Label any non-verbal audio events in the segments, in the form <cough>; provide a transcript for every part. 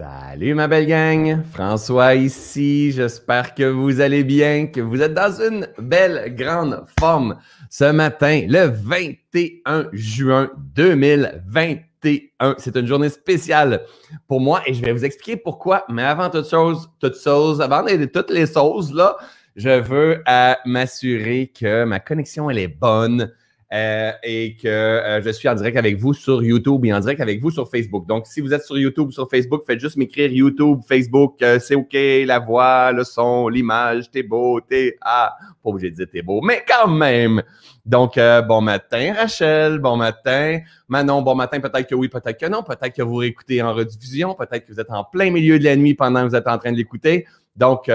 Salut ma belle gang, François ici, j'espère que vous allez bien, que vous êtes dans une belle grande forme. Ce matin, le 21 juin 2021. C'est une journée spéciale pour moi et je vais vous expliquer pourquoi, mais avant toute chose, toute chose, avant toutes les choses là, je veux euh, m'assurer que ma connexion elle est bonne, euh, et que euh, je suis en direct avec vous sur YouTube et en direct avec vous sur Facebook. Donc, si vous êtes sur YouTube ou sur Facebook, faites juste m'écrire YouTube, Facebook, euh, c'est OK, la voix, le son, l'image, t'es beau, t'es... Ah, pas obligé de dire t'es beau, mais quand même! Donc, bon matin, Rachel, bon matin. Manon, bon matin, peut-être que oui, peut-être que non, peut-être que vous réécoutez en rediffusion, peut-être que vous êtes en plein milieu de la nuit pendant que vous êtes en train de l'écouter. Donc,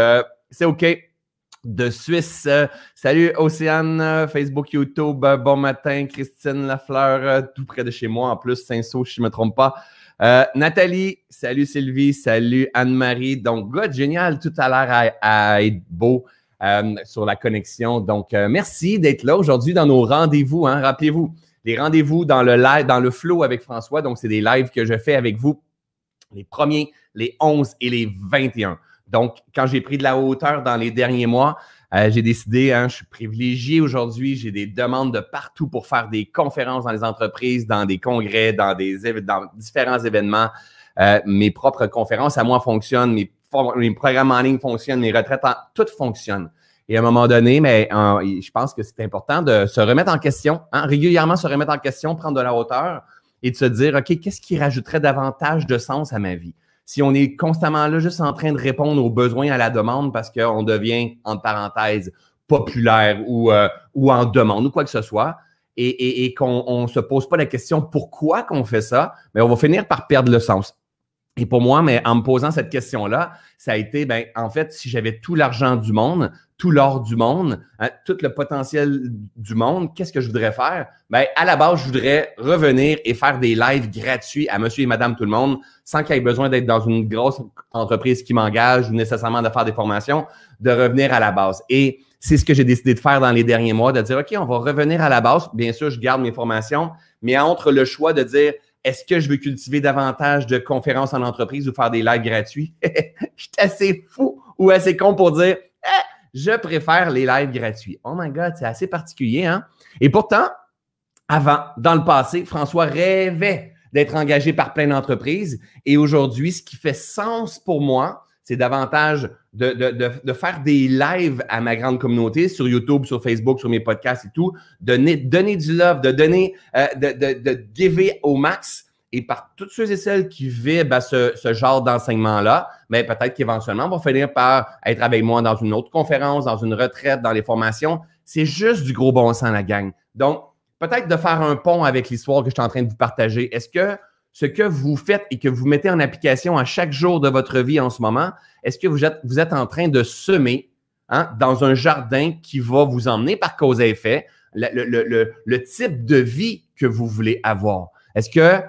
c'est OK de Suisse. Salut Océane, Facebook, YouTube. Bon matin, Christine Lafleur, tout près de chez moi en plus, Saint-Saul, si je ne me trompe pas. Euh, Nathalie, salut Sylvie, salut Anne-Marie. Donc, God, génial, tout a l'air à, être beau euh, sur la connexion. Donc, euh, merci d'être là aujourd'hui dans nos rendez-vous. Hein. Rappelez-vous, les rendez-vous dans le live, dans le flow avec François. Donc, c'est des lives que je fais avec vous les premiers, les 11 et les 21. Donc, quand j'ai pris de la hauteur dans les derniers mois, euh, j'ai décidé, hein, je suis privilégié aujourd'hui, j'ai des demandes de partout pour faire des conférences dans les entreprises, dans des congrès, dans, des, différents événements. Euh, mes propres conférences à moi fonctionnent, mes, programmes en ligne fonctionnent, mes retraites, tout fonctionne. Et à un moment donné, mais je pense que c'est important de se remettre en question, hein, régulièrement se remettre en question, prendre de la hauteur et de se dire, OK, qu'est-ce qui rajouterait davantage de sens à ma vie? Si on est constamment là juste en train de répondre aux besoins à la demande parce qu'on devient, entre parenthèses, populaire ou, euh, ou en demande ou quoi que ce soit, et, et, qu'on ne se pose pas la question pourquoi qu'on fait ça, mais on va finir par perdre le sens. Et pour moi, mais en me posant cette question-là, ça a été, ben, en fait, si j'avais tout l'argent du monde, tout l'or du monde, hein, tout le potentiel du monde, qu'est-ce que je voudrais faire? Ben, à la base, je voudrais revenir et faire des lives gratuits à monsieur et madame tout le monde, sans qu'il y ait besoin d'être dans une grosse entreprise qui m'engage ou nécessairement de faire des formations, de revenir à la base. Et c'est ce que j'ai décidé de faire dans les derniers mois, de dire, OK, on va revenir à la base. Bien sûr, je garde mes formations, mais entre le choix de dire, est-ce que je veux cultiver davantage de conférences en entreprise ou faire des lives gratuits? <laughs> je suis assez fou ou assez con pour dire, je préfère les lives gratuits. Oh my God, c'est assez particulier, hein? Et pourtant, avant, dans le passé, François rêvait d'être engagé par plein d'entreprises. Et aujourd'hui, ce qui fait sens pour moi, c'est davantage de, de, de, faire des lives à ma grande communauté sur YouTube, sur Facebook, sur mes podcasts et tout, donner, donner du love, de donner, euh, de, de, de giver au max et par toutes ceux et celles qui vivent à ce, genre d'enseignement-là, mais ben, peut-être qu'éventuellement, on va finir par être avec moi dans une autre conférence, dans une retraite, dans les formations. C'est juste du gros bon sens, la gang. Donc, peut-être de faire un pont avec l'histoire que je suis en train de vous partager. Est-ce que ce que vous faites et que vous mettez en application à chaque jour de votre vie en ce moment, est-ce que vous êtes, vous êtes en train de semer hein, dans un jardin qui va vous emmener par cause à effet le, le type de vie que vous voulez avoir? Est-ce que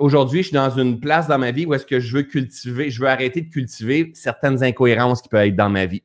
aujourd'hui, je suis dans une place dans ma vie où est-ce que je veux cultiver, je veux arrêter de cultiver certaines incohérences qui peuvent être dans ma vie.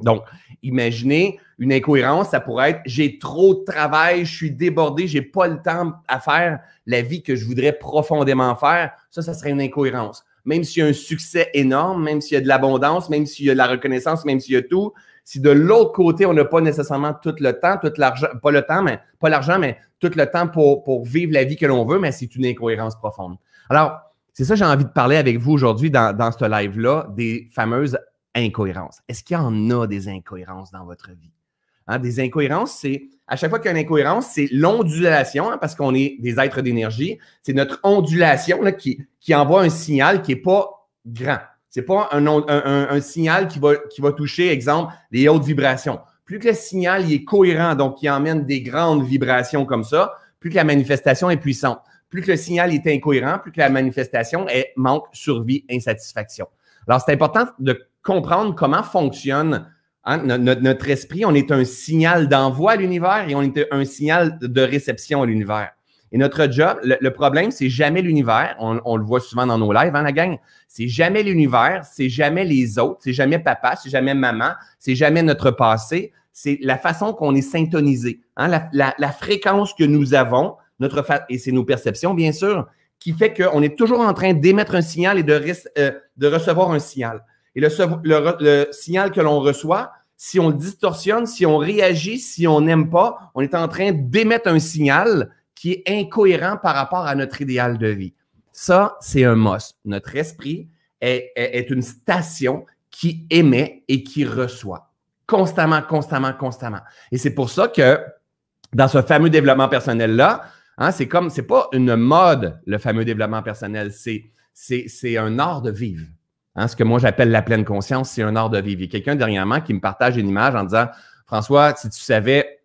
Donc, imaginez une incohérence, ça pourrait être j'ai trop de travail, je suis débordé, j'ai pas le temps à faire la vie que je voudrais profondément faire. Ça, ça serait une incohérence. Même s'il y a un succès énorme, même s'il y a de l'abondance, même s'il y a de la reconnaissance, même s'il y a tout, si de l'autre côté, on n'a pas nécessairement tout le temps, tout l'argent, pas le temps, mais pas l'argent, mais tout le temps pour, pour vivre la vie que l'on veut, mais c'est une incohérence profonde. Alors, c'est ça j'ai envie de parler avec vous aujourd'hui dans, dans ce live-là, des fameuses incohérences. Est-ce qu'il y en a des incohérences dans votre vie? Hein, des incohérences, c'est à chaque fois qu'il y a une incohérence, c'est l'ondulation, hein, parce qu'on est des êtres d'énergie. C'est notre ondulation là, qui, qui envoie un signal qui n'est pas grand. C'est pas un, signal qui va, qui va toucher, exemple, les hautes vibrations. Plus que le signal est cohérent, donc qui emmène des grandes vibrations comme ça, plus que la manifestation est puissante. Plus que le signal est incohérent, plus que la manifestation est manque, survie, insatisfaction. Alors, c'est important de comprendre comment fonctionne hein, notre, notre, esprit. On est un signal d'envoi à l'univers et on est un signal de réception à l'univers. Et notre job, le, problème, c'est jamais l'univers. On, le voit souvent dans nos lives, hein, la gang. C'est jamais l'univers, c'est jamais les autres, c'est jamais papa, c'est jamais maman, c'est jamais notre passé. C'est la façon qu'on est syntonisé, hein, la, fréquence que nous avons, notre et c'est nos perceptions, bien sûr, qui fait qu'on est toujours en train d'émettre un signal et de, euh, recevoir un signal. Et le, le, signal que l'on reçoit, si on le distorsionne, si on réagit, si on n'aime pas, on est en train d'émettre un signal qui est incohérent par rapport à notre idéal de vie. Ça, c'est un must. Notre esprit est, une station qui émet et qui reçoit constamment, constamment, constamment. Et c'est pour ça que dans ce fameux développement personnel-là, hein, c'est comme, c'est pas une mode, le fameux développement personnel, c'est, c'est, c'est un art de vivre. Hein, ce que moi j'appelle la pleine conscience, c'est un art de vivre. Il y a quelqu'un dernièrement qui me partage une image en disant François, si tu savais,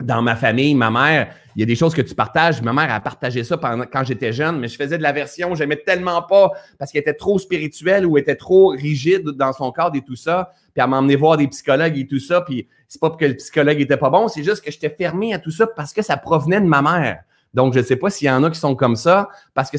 dans ma famille, ma mère, il y a des choses que tu partages. Ma mère a partagé ça quand j'étais jeune, mais je faisais de l'aversion, j'aimais tellement pas parce qu'elle était trop spirituelle ou était trop rigide dans son cadre et tout ça. Puis elle m'a emmené voir des psychologues et tout ça. Puis c'est pas que le psychologue était pas bon, c'est juste que j'étais fermé à tout ça parce que ça provenait de ma mère. Donc, je sais pas s'il y en a qui sont comme ça parce que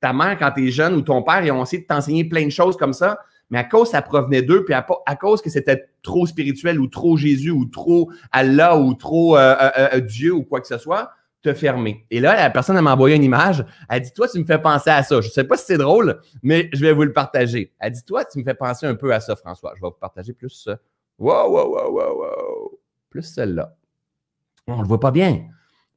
ta mère, quand tu jeune, ou ton père, ils ont essayé de t'enseigner plein de choses comme ça, mais à cause ça provenait d'eux, puis à, cause que c'était trop spirituel ou trop Jésus ou trop Allah ou trop euh, euh, euh, Dieu ou quoi que ce soit, te fermer. Et là, la personne m'a envoyé une image. Elle dit Toi, tu me fais penser à ça. Je ne sais pas si c'est drôle, mais je vais vous le partager. Elle dit Toi, tu me fais penser un peu à ça, François. Je vais vous partager plus ça. Wow, wow, wow, wow, wow. Plus celle-là. On ne le voit pas bien.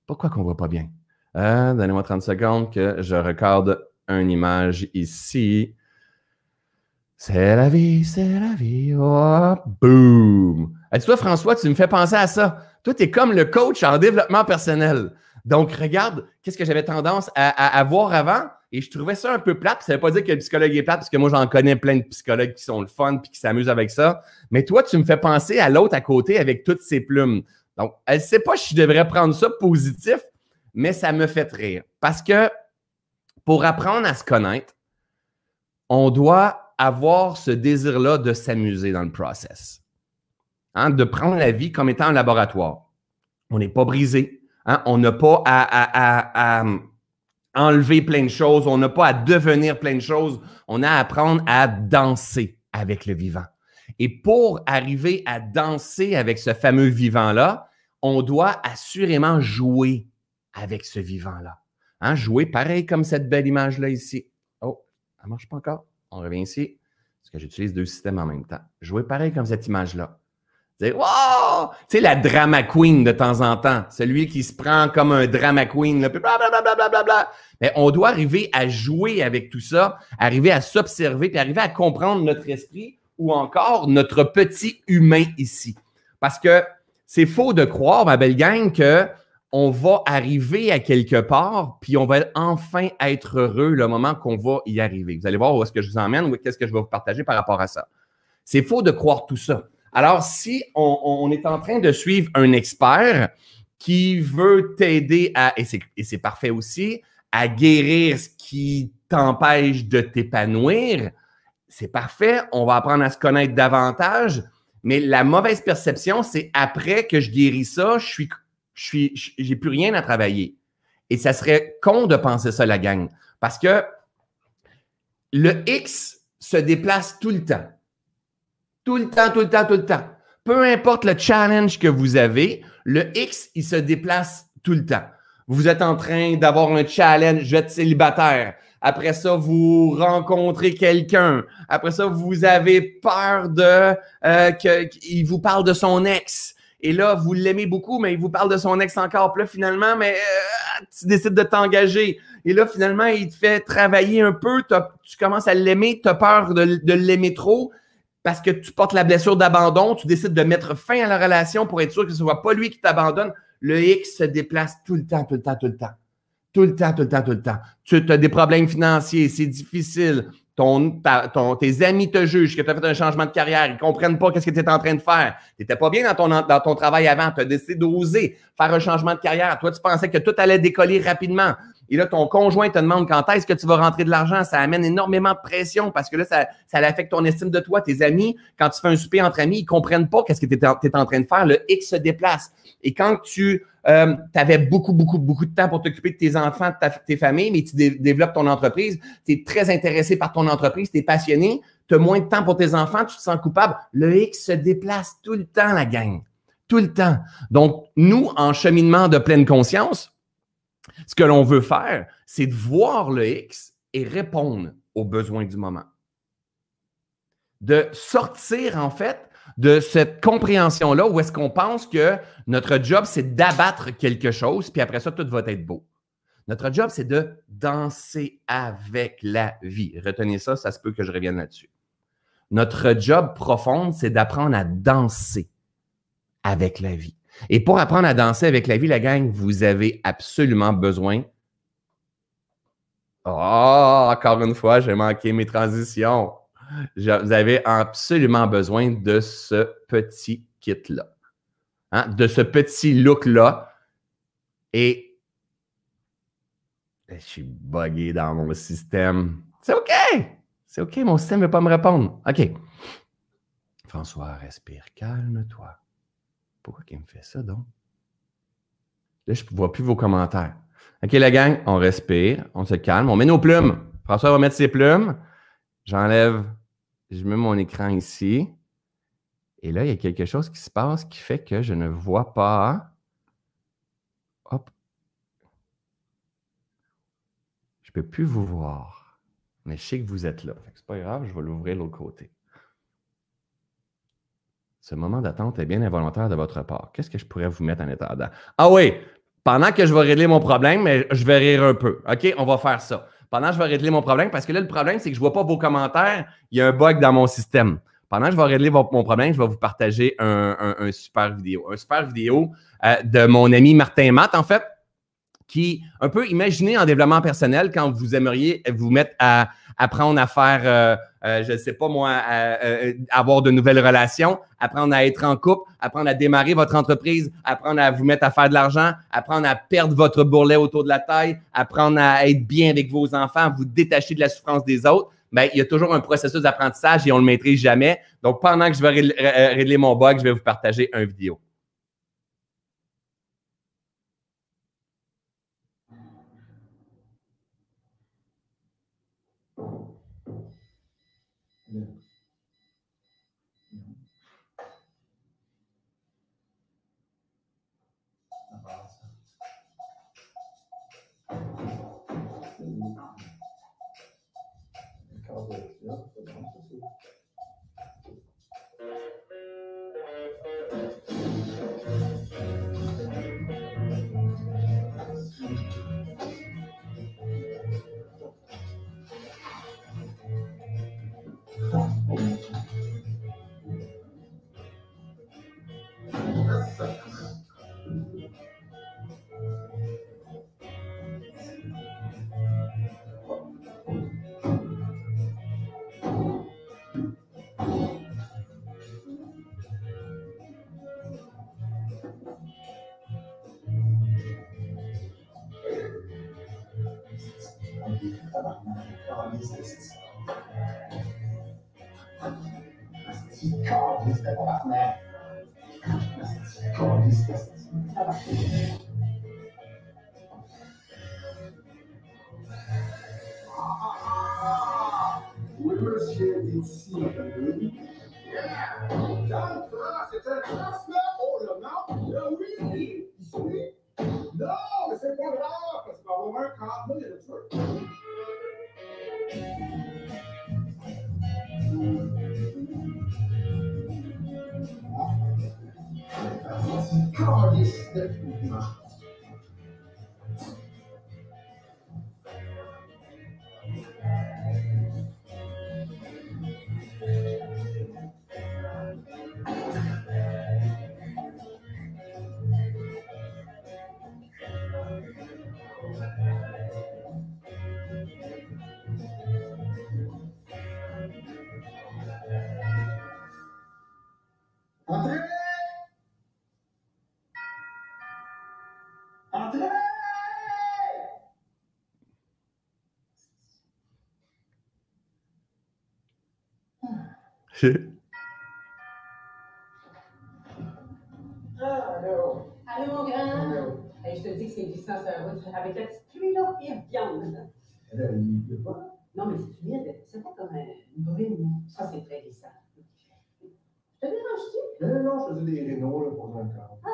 Pourquoi qu'on ne voit pas bien? Donnez-moi 30 secondes que je recorde une image ici. C'est la vie, c'est la vie. Oh, boom. Dis-toi, François, tu me fais penser à ça. Toi, tu es comme le coach en développement personnel. Donc, regarde, qu'est-ce que j'avais tendance à, voir avant? Et je trouvais ça un peu plate. Ça ne veut pas dire que le psychologue est plate, parce que moi, j'en connais plein de psychologues qui sont le fun et qui s'amusent avec ça. Mais toi, tu me fais penser à l'autre à côté avec toutes ses plumes. Donc, elle ne sait pas si je devrais prendre ça positif, mais ça me fait rire. Parce que pour apprendre à se connaître, on doit avoir ce désir-là de s'amuser dans le process. Hein, de prendre la vie comme étant un laboratoire. On n'est pas brisé. Hein, on n'a pas à, enlever plein de choses. On n'a pas à devenir plein de choses. On a à apprendre à danser avec le vivant. Et pour arriver à danser avec ce fameux vivant-là, on doit assurément jouer avec ce vivant-là. Hein, jouer pareil comme cette belle image-là ici. Oh, ça ne marche pas encore? On revient ici, parce que j'utilise deux systèmes en même temps. Jouer pareil comme cette image-là. Wow! Tu sais, la drama queen de temps en temps. Celui qui se prend comme un drama queen, Mais on doit arriver à jouer avec tout ça, arriver à s'observer, puis arriver à comprendre notre esprit ou encore notre petit humain ici. Parce que c'est faux de croire, ma belle gang, que on va arriver à quelque part, puis on va enfin être heureux le moment qu'on va y arriver. Vous allez voir où est-ce que je vous emmène ou qu'est-ce que je vais vous partager par rapport à ça. C'est faux de croire tout ça. Alors, si on, est en train de suivre un expert qui veut t'aider à, et c'est parfait aussi, à guérir ce qui t'empêche de t'épanouir, c'est parfait, on va apprendre à se connaître davantage, mais la mauvaise perception, c'est après que je guéris ça, je suis je j'ai plus rien à travailler. Et ça serait con de penser ça, la gang. Parce que le X se déplace tout le temps. Tout le temps, tout le temps, tout le temps. Peu importe le challenge que vous avez, le X, il se déplace tout le temps. Vous êtes en train d'avoir un challenge, je vais être célibataire. Après ça, vous rencontrez quelqu'un. Après ça, vous avez peur de euh, qu'il vous parle de son ex. Et là, vous l'aimez beaucoup, mais il vous parle de son ex encore. Là, finalement, mais euh, tu décides de t'engager. Et là, finalement, il te fait travailler un peu. Tu commences à l'aimer. Tu as peur de, l'aimer trop parce que tu portes la blessure d'abandon. Tu décides de mettre fin à la relation pour être sûr que ce ne soit pas lui qui t'abandonne. Le X se déplace tout le temps, tout le temps, tout le temps. Tout le temps, tout le temps, tout le temps. Tu as des problèmes financiers, c'est difficile ton, ton, tes amis te jugent, que tu as fait un changement de carrière, ils ne comprennent pas qu'est-ce que tu es en train de faire. Tu n'étais pas bien dans ton, dans ton travail avant, tu as décidé d'oser faire un changement de carrière. Toi, tu pensais que tout allait décoller rapidement. Et là, ton conjoint te demande quand est-ce que tu vas rentrer de l'argent. Ça amène énormément de pression parce que là, ça, ça affecte ton estime de toi. Tes amis, quand tu fais un souper entre amis, ils comprennent pas qu'est-ce que tu es, en train de faire. Le X se déplace. Et quand tu euh, avais beaucoup, beaucoup, beaucoup de temps pour t'occuper de tes enfants, de ta, tes familles, mais tu développes ton entreprise, tu es très intéressé par ton entreprise, tu es passionné, tu as moins de temps pour tes enfants, tu te sens coupable. Le X se déplace tout le temps, la gang. Tout le temps. Donc, nous, en cheminement de pleine conscience, Ce que l'on veut faire, c'est de voir le X et répondre aux besoins du moment. De sortir, en fait, de cette compréhension-là où est-ce qu'on pense que notre job, c'est d'abattre quelque chose, puis après ça, tout va être beau. Notre job, c'est de danser avec la vie. Retenez ça, ça se peut que je revienne là-dessus. Notre job profond, c'est d'apprendre à danser avec la vie. Et pour apprendre à danser avec la vie, la gang, vous avez absolument besoin. Oh, encore une fois, j'ai manqué mes transitions. Vous avez absolument besoin de ce petit kit-là, hein, de ce petit look-là. Et je suis buggé dans mon système. C'est OK. C'est OK, mon système ne veut pas me répondre. OK. François, respire, calme-toi. Pourquoi il me fait ça donc? Là, je ne vois plus vos commentaires. OK, la gang, on respire, on se calme, on met nos plumes. François va mettre ses plumes. J'enlève, je mets mon écran ici. Et là, il y a quelque chose qui se passe qui fait que je ne vois pas. Hop. Je ne peux plus vous voir. Mais je sais que vous êtes là. Ce n'est pas grave, je vais l'ouvrir de l'autre côté. Ce moment d'attente est bien involontaire de votre part. Qu'est-ce que je pourrais vous mettre en attendant? Ah oui, pendant que je vais régler mon problème, je vais rire un peu. OK, on va faire ça. Pendant que je vais régler mon problème, parce que là, le problème, c'est que je ne vois pas vos commentaires. Il y a un bug dans mon système. Pendant que je vais régler mon problème, je vais vous partager un, super vidéo. Un super vidéo euh, de mon ami Martin Matt, en fait, qui, un peu, imaginez en développement personnel quand vous aimeriez vous mettre à apprendre à faire, euh, euh, je ne sais pas moi, euh, avoir de nouvelles relations, apprendre à être en couple, apprendre à démarrer votre entreprise, apprendre à vous mettre à faire de l'argent, apprendre à perdre votre bourrelet autour de la taille, apprendre à être bien avec vos enfants, vous détacher de la souffrance des autres. Bien, il y a toujours un processus d'apprentissage et on ne le maîtrise jamais. Donc, pendant que je vais régler mon bug, je vais vous partager une vidéo. Allô? Allô, mon grand? je te dis que c'est glissant sur la route avec la petite pluie, là, et viande. Non, mais c'est humide. C'est pas comme une brune. Ça, c'est très glissant. Je te dérange-tu? Non, non, je faisais des rénaux là, pour un corps. Ah,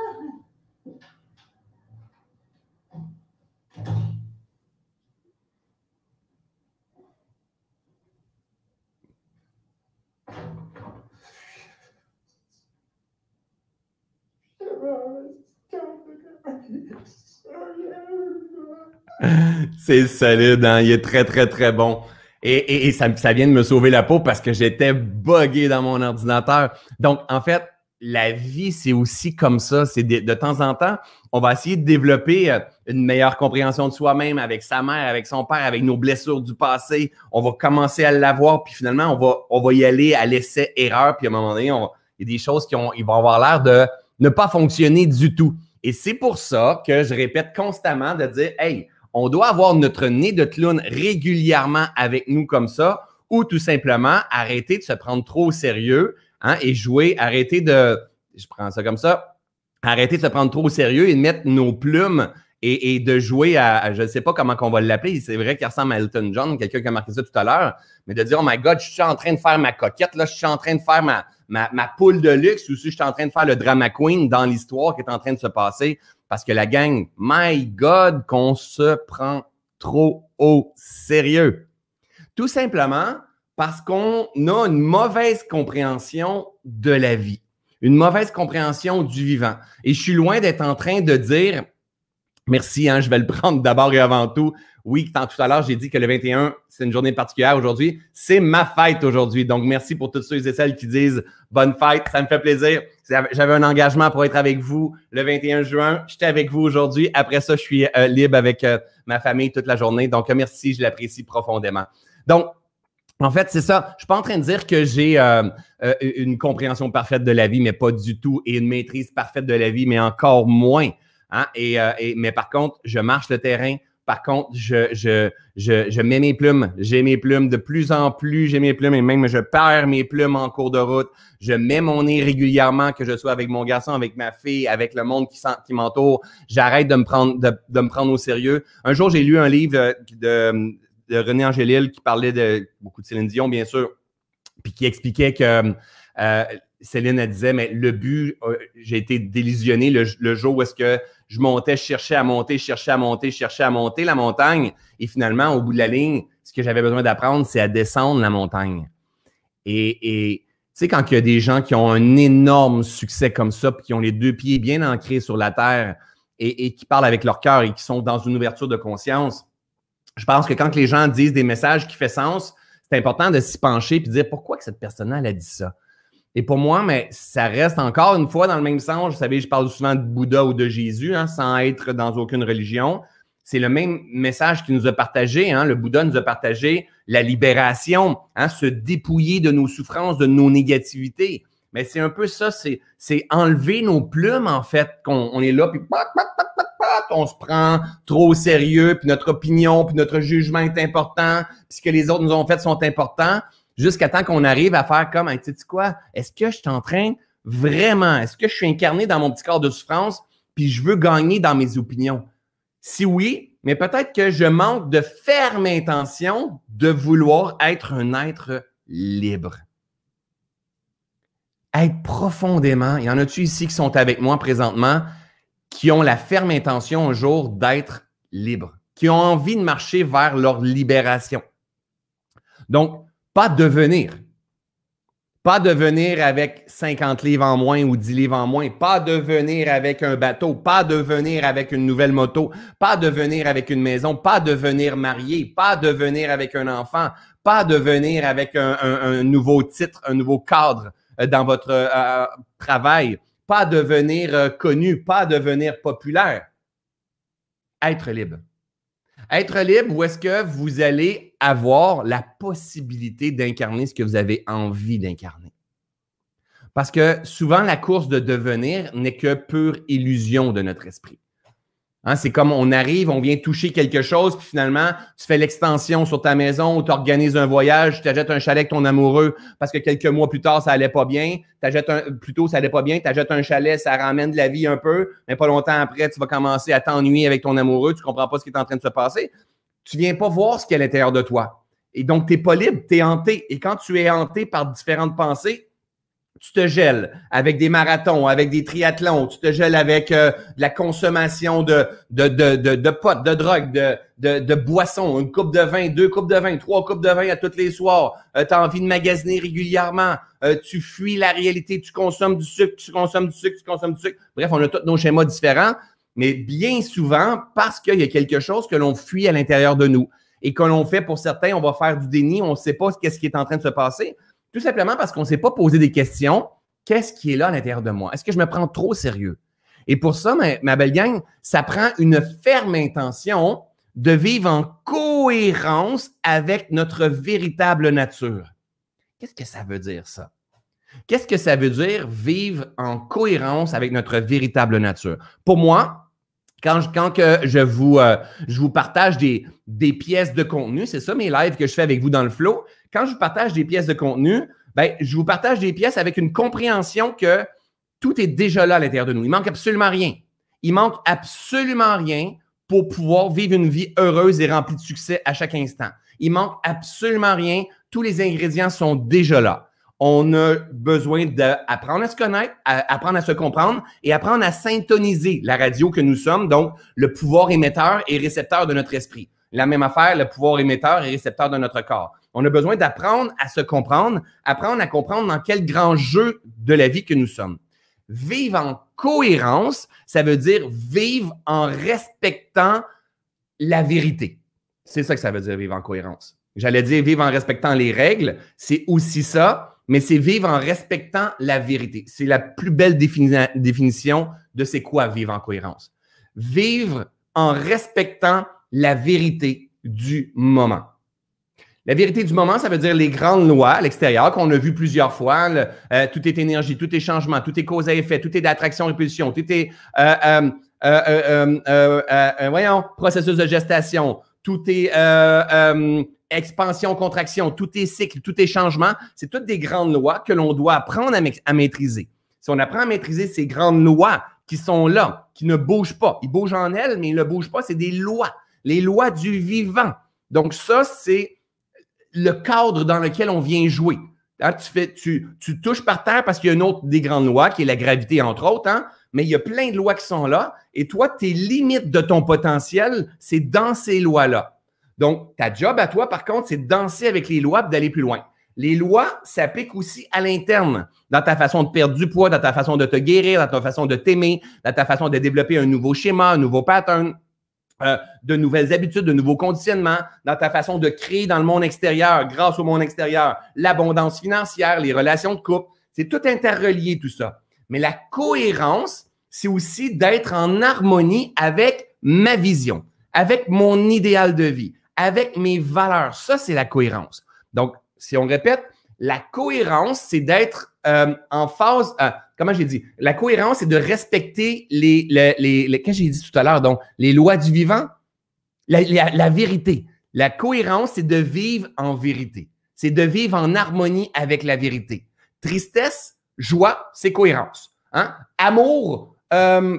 C'est solide, hein? il est très, très, très bon. Et, ça, ça, vient de me sauver la peau parce que j'étais buggé dans mon ordinateur. Donc, en fait, la vie, c'est aussi comme ça. C'est de, de, temps en temps, on va essayer de développer euh, une meilleure compréhension de soi-même avec sa mère, avec son père, avec nos blessures du passé. On va commencer à l'avoir, puis finalement, on va, on va y aller à l'essai-erreur. Puis à un moment donné, on, il y a des choses qui ont, ils vont avoir l'air de ne pas fonctionner du tout. Et c'est pour ça que je répète constamment de dire, hey, on doit avoir notre nez de clown régulièrement avec nous comme ça, ou tout simplement arrêter de se prendre trop au sérieux hein, et jouer, arrêter de, je prends ça comme ça, arrêter de se prendre trop au sérieux et de mettre nos plumes et, de jouer à, je ne sais pas comment qu'on va l'appeler, c'est vrai qu'il ressemble à Elton John, quelqu'un qui a marqué ça tout à l'heure, mais de dire, oh my God, je suis en train de faire ma coquette, là, je suis en train de faire ma, ma, ma poule de luxe, ou si je suis en train de faire le drama queen dans l'histoire qui est en train de se passer. Parce que la gang, my God, qu'on se prend trop au sérieux. Tout simplement parce qu'on a une mauvaise compréhension de la vie, une mauvaise compréhension du vivant. Et je suis loin d'être en train de dire, merci, hein, je vais le prendre d'abord et avant tout, oui, tant tout à l'heure, j'ai dit que le 21, c'est une journée particulière aujourd'hui. C'est ma fête aujourd'hui. Donc, merci pour tous ceux et celles qui disent bonne fête. Ça me fait plaisir. J'avais un engagement pour être avec vous le 21 juin. J'étais avec vous aujourd'hui. Après ça, je suis euh, libre avec euh, ma famille toute la journée. Donc, merci. Je l'apprécie profondément. Donc, en fait, c'est ça. Je suis pas en train de dire que j'ai euh, une compréhension parfaite de la vie, mais pas du tout, et une maîtrise parfaite de la vie, mais encore moins. Hein. et, mais par contre, je marche le terrain, par contre, je, je, je, je mets mes plumes. J'ai mes plumes de plus en plus. J'ai mes plumes et même je perds mes plumes en cours de route. Je mets mon nez régulièrement, que je sois avec mon garçon, avec ma fille, avec le monde qui, qui m'entoure. J'arrête de me prendre de, de, me prendre au sérieux. Un jour, j'ai lu un livre euh, de, de René Angélil qui parlait de beaucoup de Céline Dion, bien sûr, puis qui expliquait que euh, Céline elle disait, mais le but, euh, j'ai été délusionné le, jour où est-ce que je montais, je cherchais à monter, je cherchais à monter, je cherchais à monter la montagne. Et finalement, au bout de la ligne, ce que j'avais besoin d'apprendre, c'est à descendre la montagne. Et, tu sais, quand il y a des gens qui ont un énorme succès comme ça, puis qui ont les deux pieds bien ancrés sur la terre et, qui parlent avec leur cœur et qui sont dans une ouverture de conscience, je pense que quand les gens disent des messages qui font sens, c'est important de s'y pencher et de dire pourquoi cette personne-là a dit ça? Et pour moi, mais ça reste encore une fois dans le même sens. Vous savez, je parle souvent de Bouddha ou de Jésus, hein, sans être dans aucune religion. C'est le même message qu'il nous a partagé. Hein. Le Bouddha nous a partagé la libération, hein, se dépouiller de nos souffrances, de nos négativités. Mais c'est un peu ça, c'est, enlever nos plumes, en fait, qu'on on est là, puis on se prend trop au sérieux, puis notre opinion, puis notre jugement est important, puis ce que les autres nous ont fait sont importants jusqu'à temps qu'on arrive à faire comme, tu sais quoi, est-ce que je train vraiment, est-ce que je suis incarné dans mon petit corps de souffrance, puis je veux gagner dans mes opinions? Si oui, mais peut-être que je manque de ferme intention de vouloir être un être libre. Être profondément, il y en a-tu ici qui sont avec moi présentement, qui ont la ferme intention un jour d'être libre, qui ont envie de marcher vers leur libération? Donc, pas devenir. Pas devenir avec 50 livres en moins ou 10 livres en moins. Pas devenir avec un bateau. Pas devenir avec une nouvelle moto. Pas devenir avec une maison. Pas devenir marié. Pas devenir avec un enfant. Pas devenir avec un, nouveau titre, un nouveau cadre euh, dans votre euh, travail. Pas devenir euh, connu. Pas devenir populaire. Être libre. Être libre, où est-ce que vous allez avoir la possibilité d'incarner ce que vous avez envie d'incarner? Parce que souvent, la course de devenir n'est que pure illusion de notre esprit. Hein, c'est comme on arrive, on vient toucher quelque chose, puis finalement, tu fais l'extension sur ta maison ou tu organises un voyage, tu t'achètes un chalet avec ton amoureux parce que quelques mois plus tard, ça allait pas bien. T'achètes un, plutôt, ça allait pas bien. Tu achètes un chalet, ça ramène de la vie un peu, mais pas longtemps après, tu vas commencer à t'ennuyer avec ton amoureux, tu comprends pas ce qui est en train de se passer. Tu viens pas voir ce qu'il y a à l'intérieur de toi. Et donc, tu n'es pas libre, tu es hanté. Et quand tu es hanté par différentes pensées, tu te gèles avec des marathons, avec des triathlons, tu te gèles avec euh, la consommation de, de, de, de, potes, de drogue, de, de, de boissons, une coupe de vin, deux coupes de vin, trois coupes de vin à tous les soirs, euh, tu as envie de magasiner régulièrement, euh, tu fuis la réalité, tu consommes du sucre, tu consommes du sucre, tu consommes du sucre. Bref, on a tous nos schémas différents, mais bien souvent, parce qu'il y a quelque chose que l'on fuit à l'intérieur de nous et que l'on fait pour certains, on va faire du déni, on ne sait pas ce qui est en train de se passer. Tout simplement parce qu'on ne s'est pas posé des questions. Qu'est-ce qui est là à l'intérieur de moi? Est-ce que je me prends trop sérieux? Et pour ça, ma, belle gang, ça prend une ferme intention de vivre en cohérence avec notre véritable nature. Qu'est-ce que ça veut dire, ça? Qu'est-ce que ça veut dire vivre en cohérence avec notre véritable nature? Pour moi, quand, je, quand que je, vous, euh, je vous partage des, des pièces de contenu, c'est ça mes lives que je fais avec vous dans le flow, quand je vous partage des pièces de contenu, ben, je vous partage des pièces avec une compréhension que tout est déjà là à l'intérieur de nous. Il manque absolument rien. Il manque absolument rien pour pouvoir vivre une vie heureuse et remplie de succès à chaque instant. Il manque absolument rien. Tous les ingrédients sont déjà là. On a besoin d'apprendre à se connaître, apprendre à se comprendre et apprendre à syntoniser la radio que nous sommes, donc le pouvoir émetteur et récepteur de notre esprit. La même affaire, le pouvoir émetteur et récepteur de notre corps. On a besoin d'apprendre à se comprendre, apprendre à comprendre dans quel grand jeu de la vie que nous sommes. Vivre en cohérence, ça veut dire vivre en respectant la vérité. C'est ça que ça veut dire vivre en cohérence. J'allais dire vivre en respectant les règles, c'est aussi ça, mais c'est vivre en respectant la vérité. C'est la plus belle définition de c'est quoi vivre en cohérence. Vivre en respectant la vérité du moment. La vérité du moment, ça veut dire les grandes lois à l'extérieur qu'on a vu plusieurs fois. Euh, tout est énergie, tout est changement, tout est cause à effet, tout est d'attraction-répulsion, tout est, euh, euh, voyons, processus de gestation, tout est expansion, contraction, tout est cycle, tout est changement. C'est toutes des grandes lois que l'on doit apprendre à, maîtriser. Si on apprend à maîtriser ces grandes lois qui sont là, qui ne bougent pas, ils bougent en elles, mais ils ne bougent pas, c'est des lois, les lois du vivant. Donc ça, c'est le cadre dans lequel on vient jouer. Hein, tu, touches par terre parce qu'il y a une autre des grandes lois, qui est la gravité, entre autres, hein, mais il y a plein de lois qui sont là. Et toi, tes limites de ton potentiel, c'est dans ces lois-là. Donc, ta job à toi, par contre, c'est de danser avec les lois et d'aller plus loin. Les lois s'appliquent aussi à l'interne, dans ta façon de perdre du poids, dans ta façon de te guérir, dans ta façon de t'aimer, dans ta façon de développer un nouveau schéma, un nouveau pattern. Euh, de nouvelles habitudes, de nouveaux conditionnements, dans ta façon de créer dans le monde extérieur, grâce au monde extérieur, l'abondance financière, les relations de couple. C'est tout interrelié, tout ça. Mais la cohérence, c'est aussi d'être en harmonie avec ma vision, avec mon idéal de vie, avec mes valeurs. Ça, c'est la cohérence. Donc, si on répète, la cohérence, c'est d'être euh, en phase. Euh, comment j'ai dit? La cohérence, c'est de respecter les, les, les, qu'est-ce que j'ai dit tout à l'heure? Donc, les lois du vivant, la, vérité. La cohérence, c'est de vivre en vérité. C'est de vivre en harmonie avec la vérité. Tristesse, joie, c'est cohérence. Hein? Amour euh,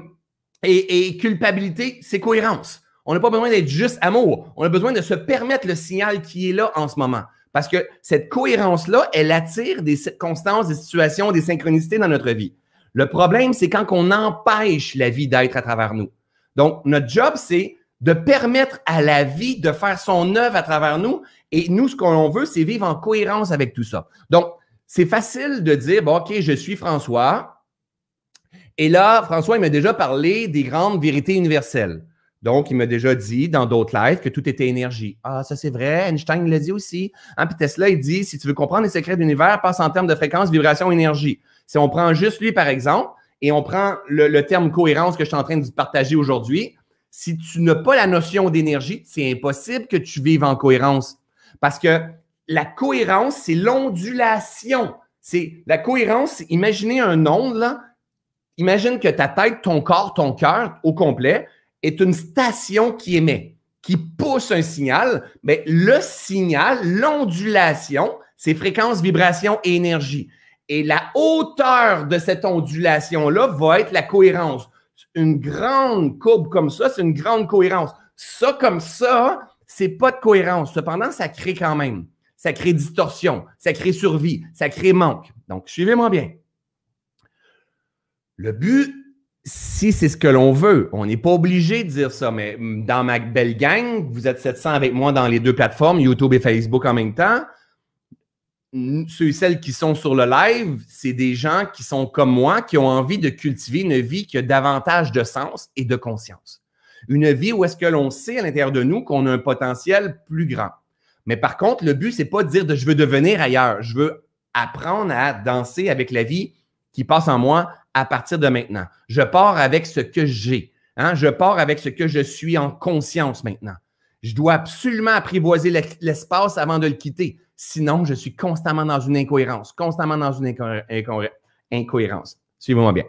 et culpabilité, c'est cohérence. On n'a pas besoin d'être juste amour. On a besoin de se permettre le signal qui est là en ce moment. Parce que cette cohérence-là, elle attire des circonstances, des situations, des synchronicités dans notre vie. Le problème, c'est quand on empêche la vie d'être à travers nous. Donc, notre job, c'est de permettre à la vie de faire son œuvre à travers nous. Et nous, ce qu'on veut, c'est vivre en cohérence avec tout ça. Donc, c'est facile de dire, OK, je suis François. Et là, François, il m'a déjà parlé des grandes vérités universelles. Donc, il m'a déjà dit dans d'autres lives que tout était énergie. Ah, ça c'est vrai, Einstein l'a dit aussi. Hein, puis Tesla, il dit, si tu veux comprendre les secrets de l'univers, passe en termes de fréquence, vibration, énergie. Si on prend juste lui, par exemple, et on prend le, terme cohérence que je suis en train de partager aujourd'hui, si tu n'as pas la notion d'énergie, c'est impossible que tu vives en cohérence. Parce que la cohérence, c'est l'ondulation. C'est la cohérence, imaginez un onde. Imagine que ta tête, ton corps, ton cœur au complet, est une station qui émet, qui pousse un signal, mais le signal, l'ondulation, c'est fréquence, vibration et énergie. Et la hauteur de cette ondulation-là va être la cohérence. Une grande courbe comme ça, c'est une grande cohérence. Ça comme ça, c'est pas de cohérence. Cependant, ça crée quand même. Ça crée distorsion, ça crée survie, ça crée manque. Donc, suivez-moi bien. Le but, si c'est ce que l'on veut, on n'est pas obligé de dire ça, mais dans ma belle gang, vous êtes 700 avec moi dans les deux plateformes, YouTube et Facebook en même temps. Ceux et celles qui sont sur le live, c'est des gens qui sont comme moi, qui ont envie de cultiver une vie qui a davantage de sens et de conscience. Une vie où est-ce que l'on sait à l'intérieur de nous qu'on a un potentiel plus grand. Mais par contre, le but, c'est pas de dire de je veux devenir ailleurs. Je veux apprendre à danser avec la vie qui passe en moi à partir de maintenant. Je pars avec ce que j'ai. Hein? Je pars avec ce que je suis en conscience maintenant. Je dois absolument apprivoiser l'espace avant de le quitter. Sinon, je suis constamment dans une incohérence, constamment dans une incohérence. Suivez-moi bien.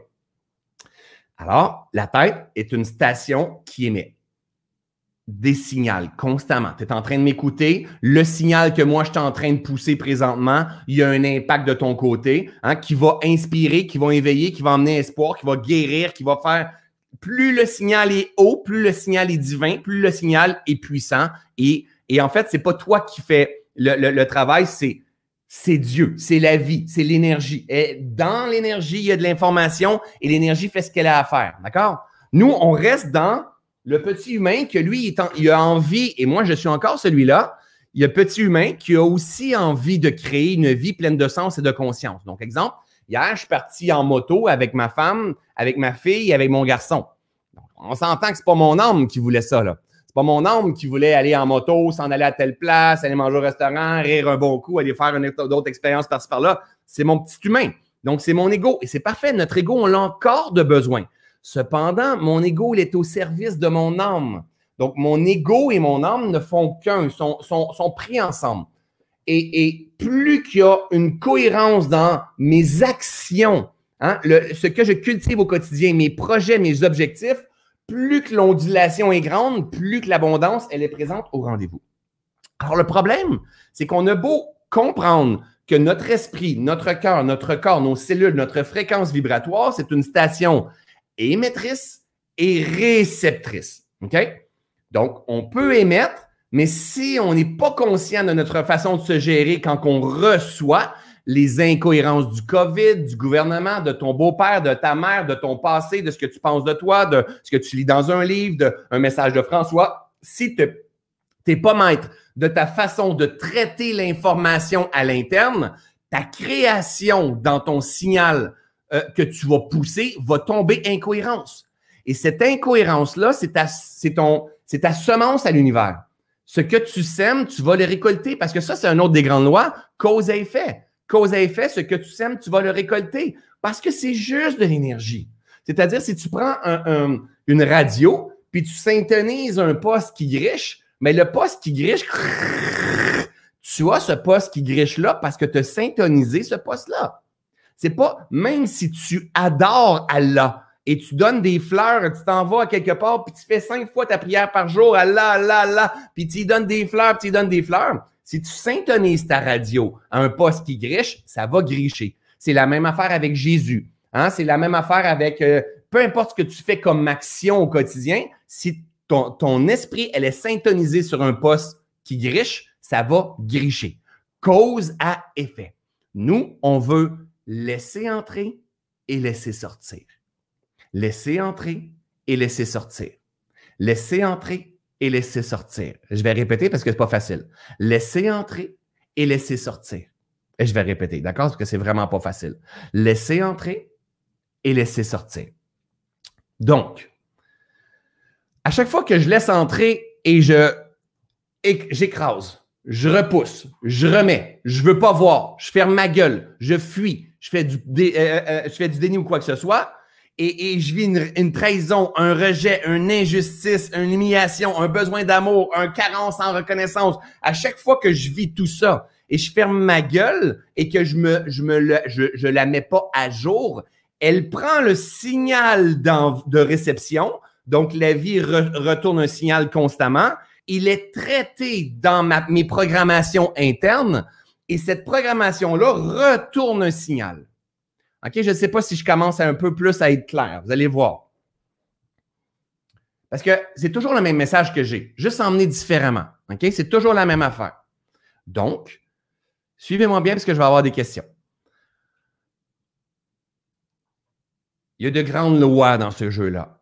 Alors, la tête est une station qui émet des signaux constamment. Tu es en train de m'écouter. Le signal que moi, je suis en train de pousser présentement, il y a un impact de ton côté hein, qui va inspirer, qui va éveiller, qui va emmener espoir, qui va guérir, qui va faire. Plus le signal est haut, plus le signal est divin, plus le signal est puissant. Et, et en fait, c'est pas toi qui fais le, le, travail, c'est c'est Dieu, c'est la vie, c'est l'énergie. Et dans l'énergie, il y a de l'information et l'énergie fait ce qu'elle a à faire. D'accord? Nous, on reste dans le petit humain que lui, il, a envie, et moi je suis encore celui-là, il y a le petit humain qui a aussi envie de créer une vie pleine de sens et de conscience. Donc, exemple, hier, je suis parti en moto avec ma femme, avec ma fille, avec mon garçon. on s'entend que c'est pas mon âme qui voulait ça, là. C'est pas mon âme qui voulait aller en moto, s'en aller à telle place, aller manger au restaurant, rire un bon coup, aller faire une autre expérience par-ci par-là. C'est mon petit humain. Donc, c'est mon ego. Et c'est parfait. Notre ego, on l'a encore de besoin. Cependant, mon ego, il est au service de mon âme. Donc, mon ego et mon âme ne font qu'un, sont, pris ensemble. Et, plus qu'il y a une cohérence dans mes actions, hein, ce que je cultive au quotidien, mes projets, mes objectifs, plus que l'ondulation est grande, plus que l'abondance, elle est présente au rendez-vous. Alors, le problème, c'est qu'on a beau comprendre que notre esprit, notre cœur, notre corps, nos cellules, notre fréquence vibratoire, c'est une station émettrice et réceptrice. OK? Donc, on peut émettre, mais si on n'est pas conscient de notre façon de se gérer quand on reçoit les incohérences du COVID, du gouvernement, de ton beau-père, de ta mère, de ton passé, de ce que tu penses de toi, de ce que tu lis dans un livre, de un message de François, si tu n'es pas maître de ta façon de traiter l'information à l'interne, ta création dans ton signal euh, que tu vas pousser va tomber incohérence. Et cette incohérence-là, c'est ta, ta semence à l'univers. Ce que tu sèmes, tu vas le récolter parce que ça, c'est un autre des grandes lois, cause à effet. Cause à effet, ce que tu sèmes, tu vas le récolter parce que c'est juste de l'énergie. C'est-à-dire, si tu prends une radio, puis tu syntonises un poste qui griche, mais le poste qui griche, tu as ce poste qui griche là parce que tu as syntonisé ce poste-là. C'est pas, même si tu adores Allah et tu donnes des fleurs, tu t'en vas à quelque part, puis tu fais cinq fois ta prière par jour, Allah, Allah, Allah, puis tu y donnes des fleurs, puis tu y donnes des fleurs. Si tu syntonises ta radio à un poste qui griche, ça va gricher. C'est la même affaire avec Jésus. Hein? C'est la même affaire avec euh, peu importe ce que tu fais comme action au quotidien, si ton, ton esprit, elle est syntonisée sur un poste qui griche, ça va gricher. Cause à effet. Nous, on veut laisser entrer et laisser sortir. Laisser entrer et laisser sortir. Laisser entrer et laisser sortir. Je vais répéter parce que c'est pas facile. Laisser entrer et laisser sortir. Et je vais répéter, d'accord? Parce que c'est vraiment pas facile. Laisser entrer et laisser sortir. Donc, à chaque fois que je laisse entrer et je j'écrase, je repousse, je remets, je veux pas voir, je ferme ma gueule, je fuis, je fais du, euh, euh, euh, je fais du déni ou quoi que ce soit, et, et je vis une, trahison, un rejet, une injustice, une humiliation, un besoin d'amour, un carence en reconnaissance, à chaque fois que je vis tout ça et je ferme ma gueule et que je me, je me le, je, je la mets pas à jour, elle prend le signal de réception. Donc, la vie retourne un signal constamment. Il est traité dans ma, mes programmations internes et cette programmation-là retourne un signal. OK? Je ne sais pas si je commence un peu plus à être clair. Vous allez voir. Parce que c'est toujours le même message que j'ai, juste emmené différemment. OK? C'est toujours la même affaire. Donc, suivez-moi bien parce que je vais avoir des questions. il y a de grandes lois dans ce jeu-là.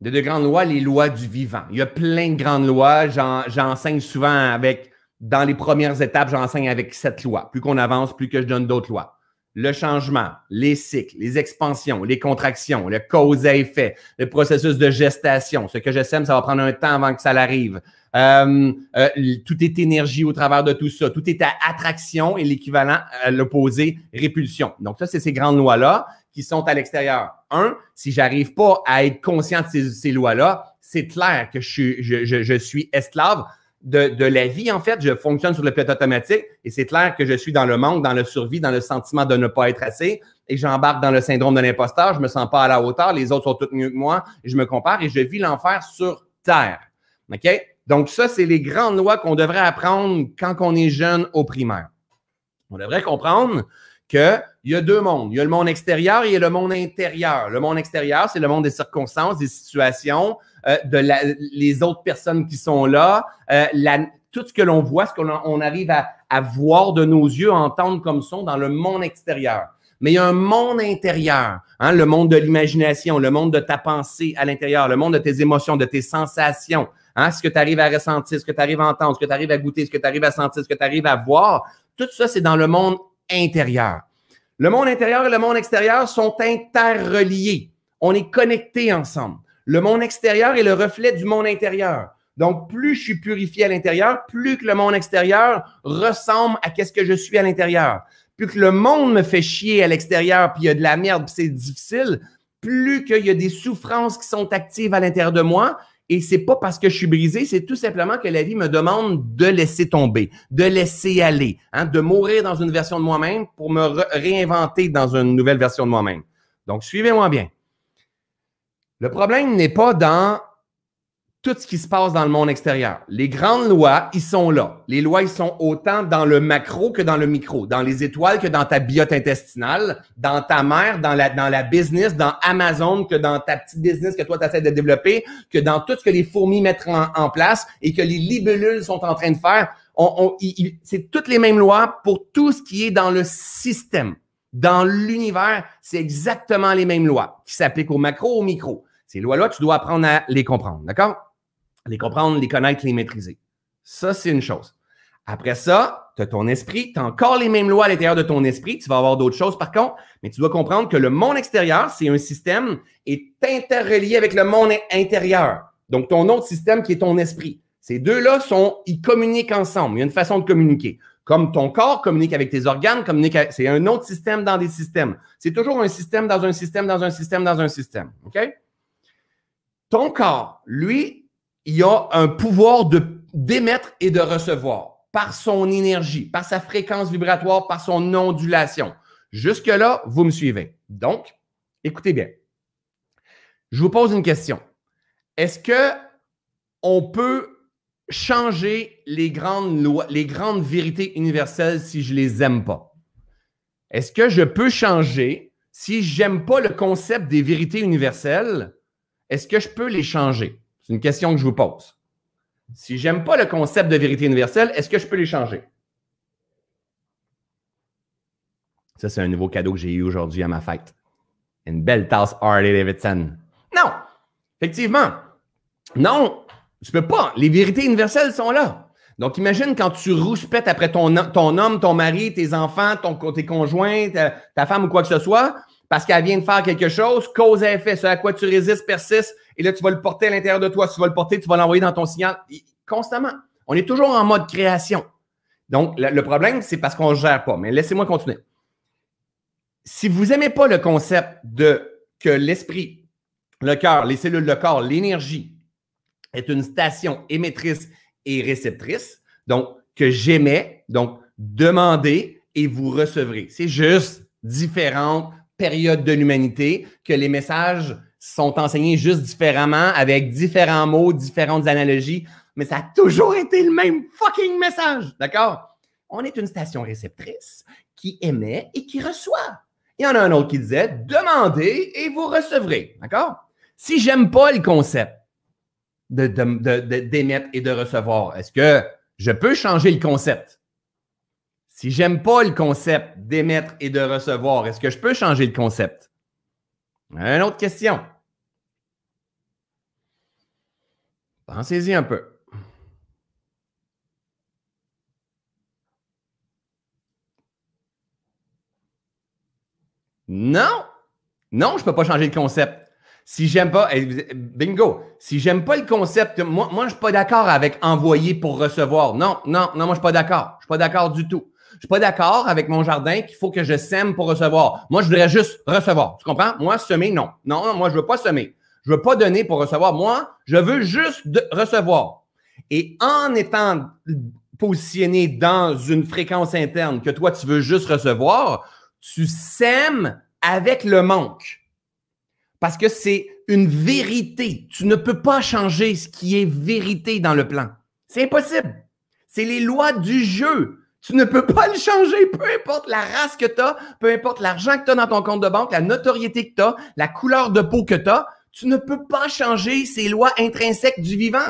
Il y a de grandes lois, les lois du vivant. Il y a plein de grandes lois. J'enseigne souvent avec, dans les premières étapes, j'enseigne avec sept lois. Plus qu'on avance, plus que je donne d'autres lois. Le changement, les cycles, les expansions, les contractions, le cause à effet, le processus de gestation. Ce que je sème, ça va prendre un temps avant que ça l'arrive. Euh, euh, tout est énergie au travers de tout ça. Tout est à attraction et l'équivalent à l'opposé, répulsion. Donc, ça, c'est ces grandes lois-là qui sont à l'extérieur. Un, si j'arrive pas à être conscient de ces, lois-là, c'est clair que je, suis esclave de, la vie, en fait. Je fonctionne sur le pilote automatique et c'est clair que je suis dans le manque, dans le survie, dans le sentiment de ne pas être assez et j'embarque dans le syndrome de l'imposteur. Je me sens pas à la hauteur. Les autres sont tous mieux que moi. je me compare et je vis l'enfer sur Terre. OK? Donc, ça, c'est les grandes lois qu'on devrait apprendre quand on est jeune au primaire. On devrait comprendre qu'il y a deux mondes. Il y a le monde extérieur et il y a le monde intérieur. Le monde extérieur, c'est le monde des circonstances, des situations, euh, de les autres personnes qui sont là, euh, tout ce que l'on voit, ce qu'on arrive à, à, voir de nos yeux, entendre comme son dans le monde extérieur. Mais il y a un monde intérieur, hein, le monde de l'imagination, le monde de ta pensée à l'intérieur, le monde de tes émotions, de tes sensations, Hein? Ce que tu arrives à ressentir, ce que tu arrives à entendre, ce que tu arrives à goûter, ce que tu arrives à sentir, ce que tu arrives à voir, tout ça, c'est dans le monde intérieur. Le monde intérieur et le monde extérieur sont interreliés. On est connectés ensemble. Le monde extérieur est le reflet du monde intérieur. Donc, plus je suis purifié à l'intérieur, plus que le monde extérieur ressemble à ce que je suis à l'intérieur. Plus que le monde me fait chier à l'extérieur, puis il y a de la merde, puis c'est difficile, plus qu'il y a des souffrances qui sont actives à l'intérieur de moi, et c'est pas parce que je suis brisé, c'est tout simplement que la vie me demande de laisser tomber, de laisser aller, hein, de mourir dans une version de moi-même pour me réinventer dans une nouvelle version de moi-même. Donc, suivez-moi bien. Le problème n'est pas dans tout ce qui se passe dans le monde extérieur. Les grandes lois, ils sont là. Les lois, ils sont autant dans le macro que dans le micro, dans les étoiles que dans ta biote intestinale, dans ta mère, dans la, dans la business, dans Amazon, que dans ta petite business que toi, tu essaies de développer, que dans tout ce que les fourmis mettent en, place et que les libellules sont en train de faire. C'est toutes les mêmes lois pour tout ce qui est dans le système. Dans l'univers, c'est exactement les mêmes lois qui s'appliquent au macro, au micro. Ces lois-là, tu dois apprendre à les comprendre. D'accord? Les comprendre, les connaître, les maîtriser. Ça, c'est une chose. Après ça, tu as ton esprit, tu as encore les mêmes lois à l'intérieur de ton esprit, tu vas avoir d'autres choses par contre, mais tu dois comprendre que le monde extérieur, c'est un système, est interrelié avec le monde intérieur. Donc, ton autre système qui est ton esprit. Ces deux-là sont, ils communiquent ensemble. Il y a une façon de communiquer. Comme ton corps communique avec tes organes, communique c'est un autre système dans des systèmes. C'est toujours un système dans un système, dans un système, dans un système. OK? Ton corps, lui, il a un pouvoir de d'émettre et de recevoir par son énergie, par sa fréquence vibratoire, par son ondulation. Jusque-là, vous me suivez. Donc, écoutez bien. Je vous pose une question. Est-ce que on peut changer les grandes lois, les grandes vérités universelles si je les aime pas? Est-ce que je peux changer? Si j'aime pas le concept des vérités universelles? Est-ce que je peux les changer? C'est une question que je vous pose. Si j'aime pas le concept de vérité universelle, est-ce que je peux les changer? Ça, c'est un nouveau cadeau que j'ai eu aujourd'hui à ma fête. Une belle tasse Harley Davidson. Non! Effectivement. Non! Tu peux pas. Les vérités universelles sont là. Donc, imagine quand tu rouspètes après ton, homme, ton mari, tes enfants, ton, tes conjoints, ta, femme ou quoi que ce soit, parce qu'elle vient de faire quelque chose, cause et effet, ce à quoi tu résistes persiste, et là, tu vas le porter à l'intérieur de toi. tu vas le porter, tu vas l'envoyer dans ton signal constamment. On est toujours en mode création. Donc, le, problème, c'est parce qu'on ne gère pas. Mais laissez-moi continuer. Si vous n'aimez pas le concept de que l'esprit, le cœur, les cellules de corps, l'énergie est une station émettrice et réceptrice, donc que j'aimais, donc demandez et vous recevrez. C'est juste différentes périodes de l'humanité que les messages sont enseignés juste différemment, avec différents mots, différentes analogies, mais ça a toujours été le même fucking message. D'accord? On est une station réceptrice qui émet et qui reçoit. Il y en a un autre qui disait demandez et vous recevrez. D'accord? Si j'aime pas le concept d'émettre et de recevoir, est-ce que je peux changer le concept? Si j'aime pas le concept d'émettre et de recevoir, est-ce que je peux changer le concept? Une autre question. Pensez-y un peu. Non, non, je ne peux pas changer le concept. Si j'aime pas, eh, bingo, si j'aime pas le concept, moi, moi je ne suis pas d'accord avec envoyer pour recevoir. Non, non, non, moi je ne suis pas d'accord. Je ne suis pas d'accord du tout. Je suis pas d'accord avec mon jardin qu'il faut que je sème pour recevoir. Moi, je voudrais juste recevoir. Tu comprends? Moi, semer, non. Non, moi, je veux pas semer. Je veux pas donner pour recevoir. Moi, je veux juste recevoir. Et en étant positionné dans une fréquence interne que toi, tu veux juste recevoir, tu sèmes avec le manque. Parce que c'est une vérité. Tu ne peux pas changer ce qui est vérité dans le plan. C'est impossible. C'est les lois du jeu. Tu ne peux pas le changer, peu importe la race que tu as, peu importe l'argent que tu as dans ton compte de banque, la notoriété que tu as, la couleur de peau que tu as. Tu ne peux pas changer ces lois intrinsèques du vivant.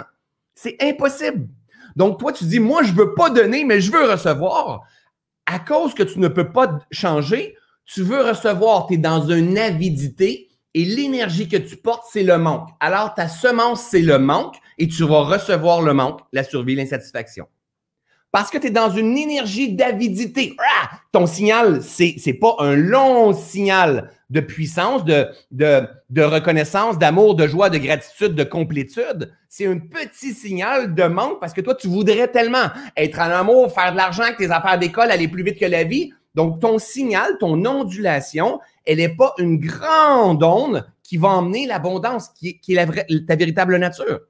C'est impossible. Donc, toi, tu dis, moi, je veux pas donner, mais je veux recevoir. À cause que tu ne peux pas changer, tu veux recevoir, tu es dans une avidité et l'énergie que tu portes, c'est le manque. Alors, ta semence, c'est le manque et tu vas recevoir le manque, la survie, l'insatisfaction. Parce que tu es dans une énergie d'avidité. Ah! Ton signal, c'est n'est pas un long signal de puissance, de, de, de reconnaissance, d'amour, de joie, de gratitude, de complétude. C'est un petit signal de manque parce que toi, tu voudrais tellement être en amour, faire de l'argent, que tes affaires d'école aller plus vite que la vie. Donc, ton signal, ton ondulation, elle n'est pas une grande onde qui va emmener l'abondance, qui, qui, est ta véritable nature.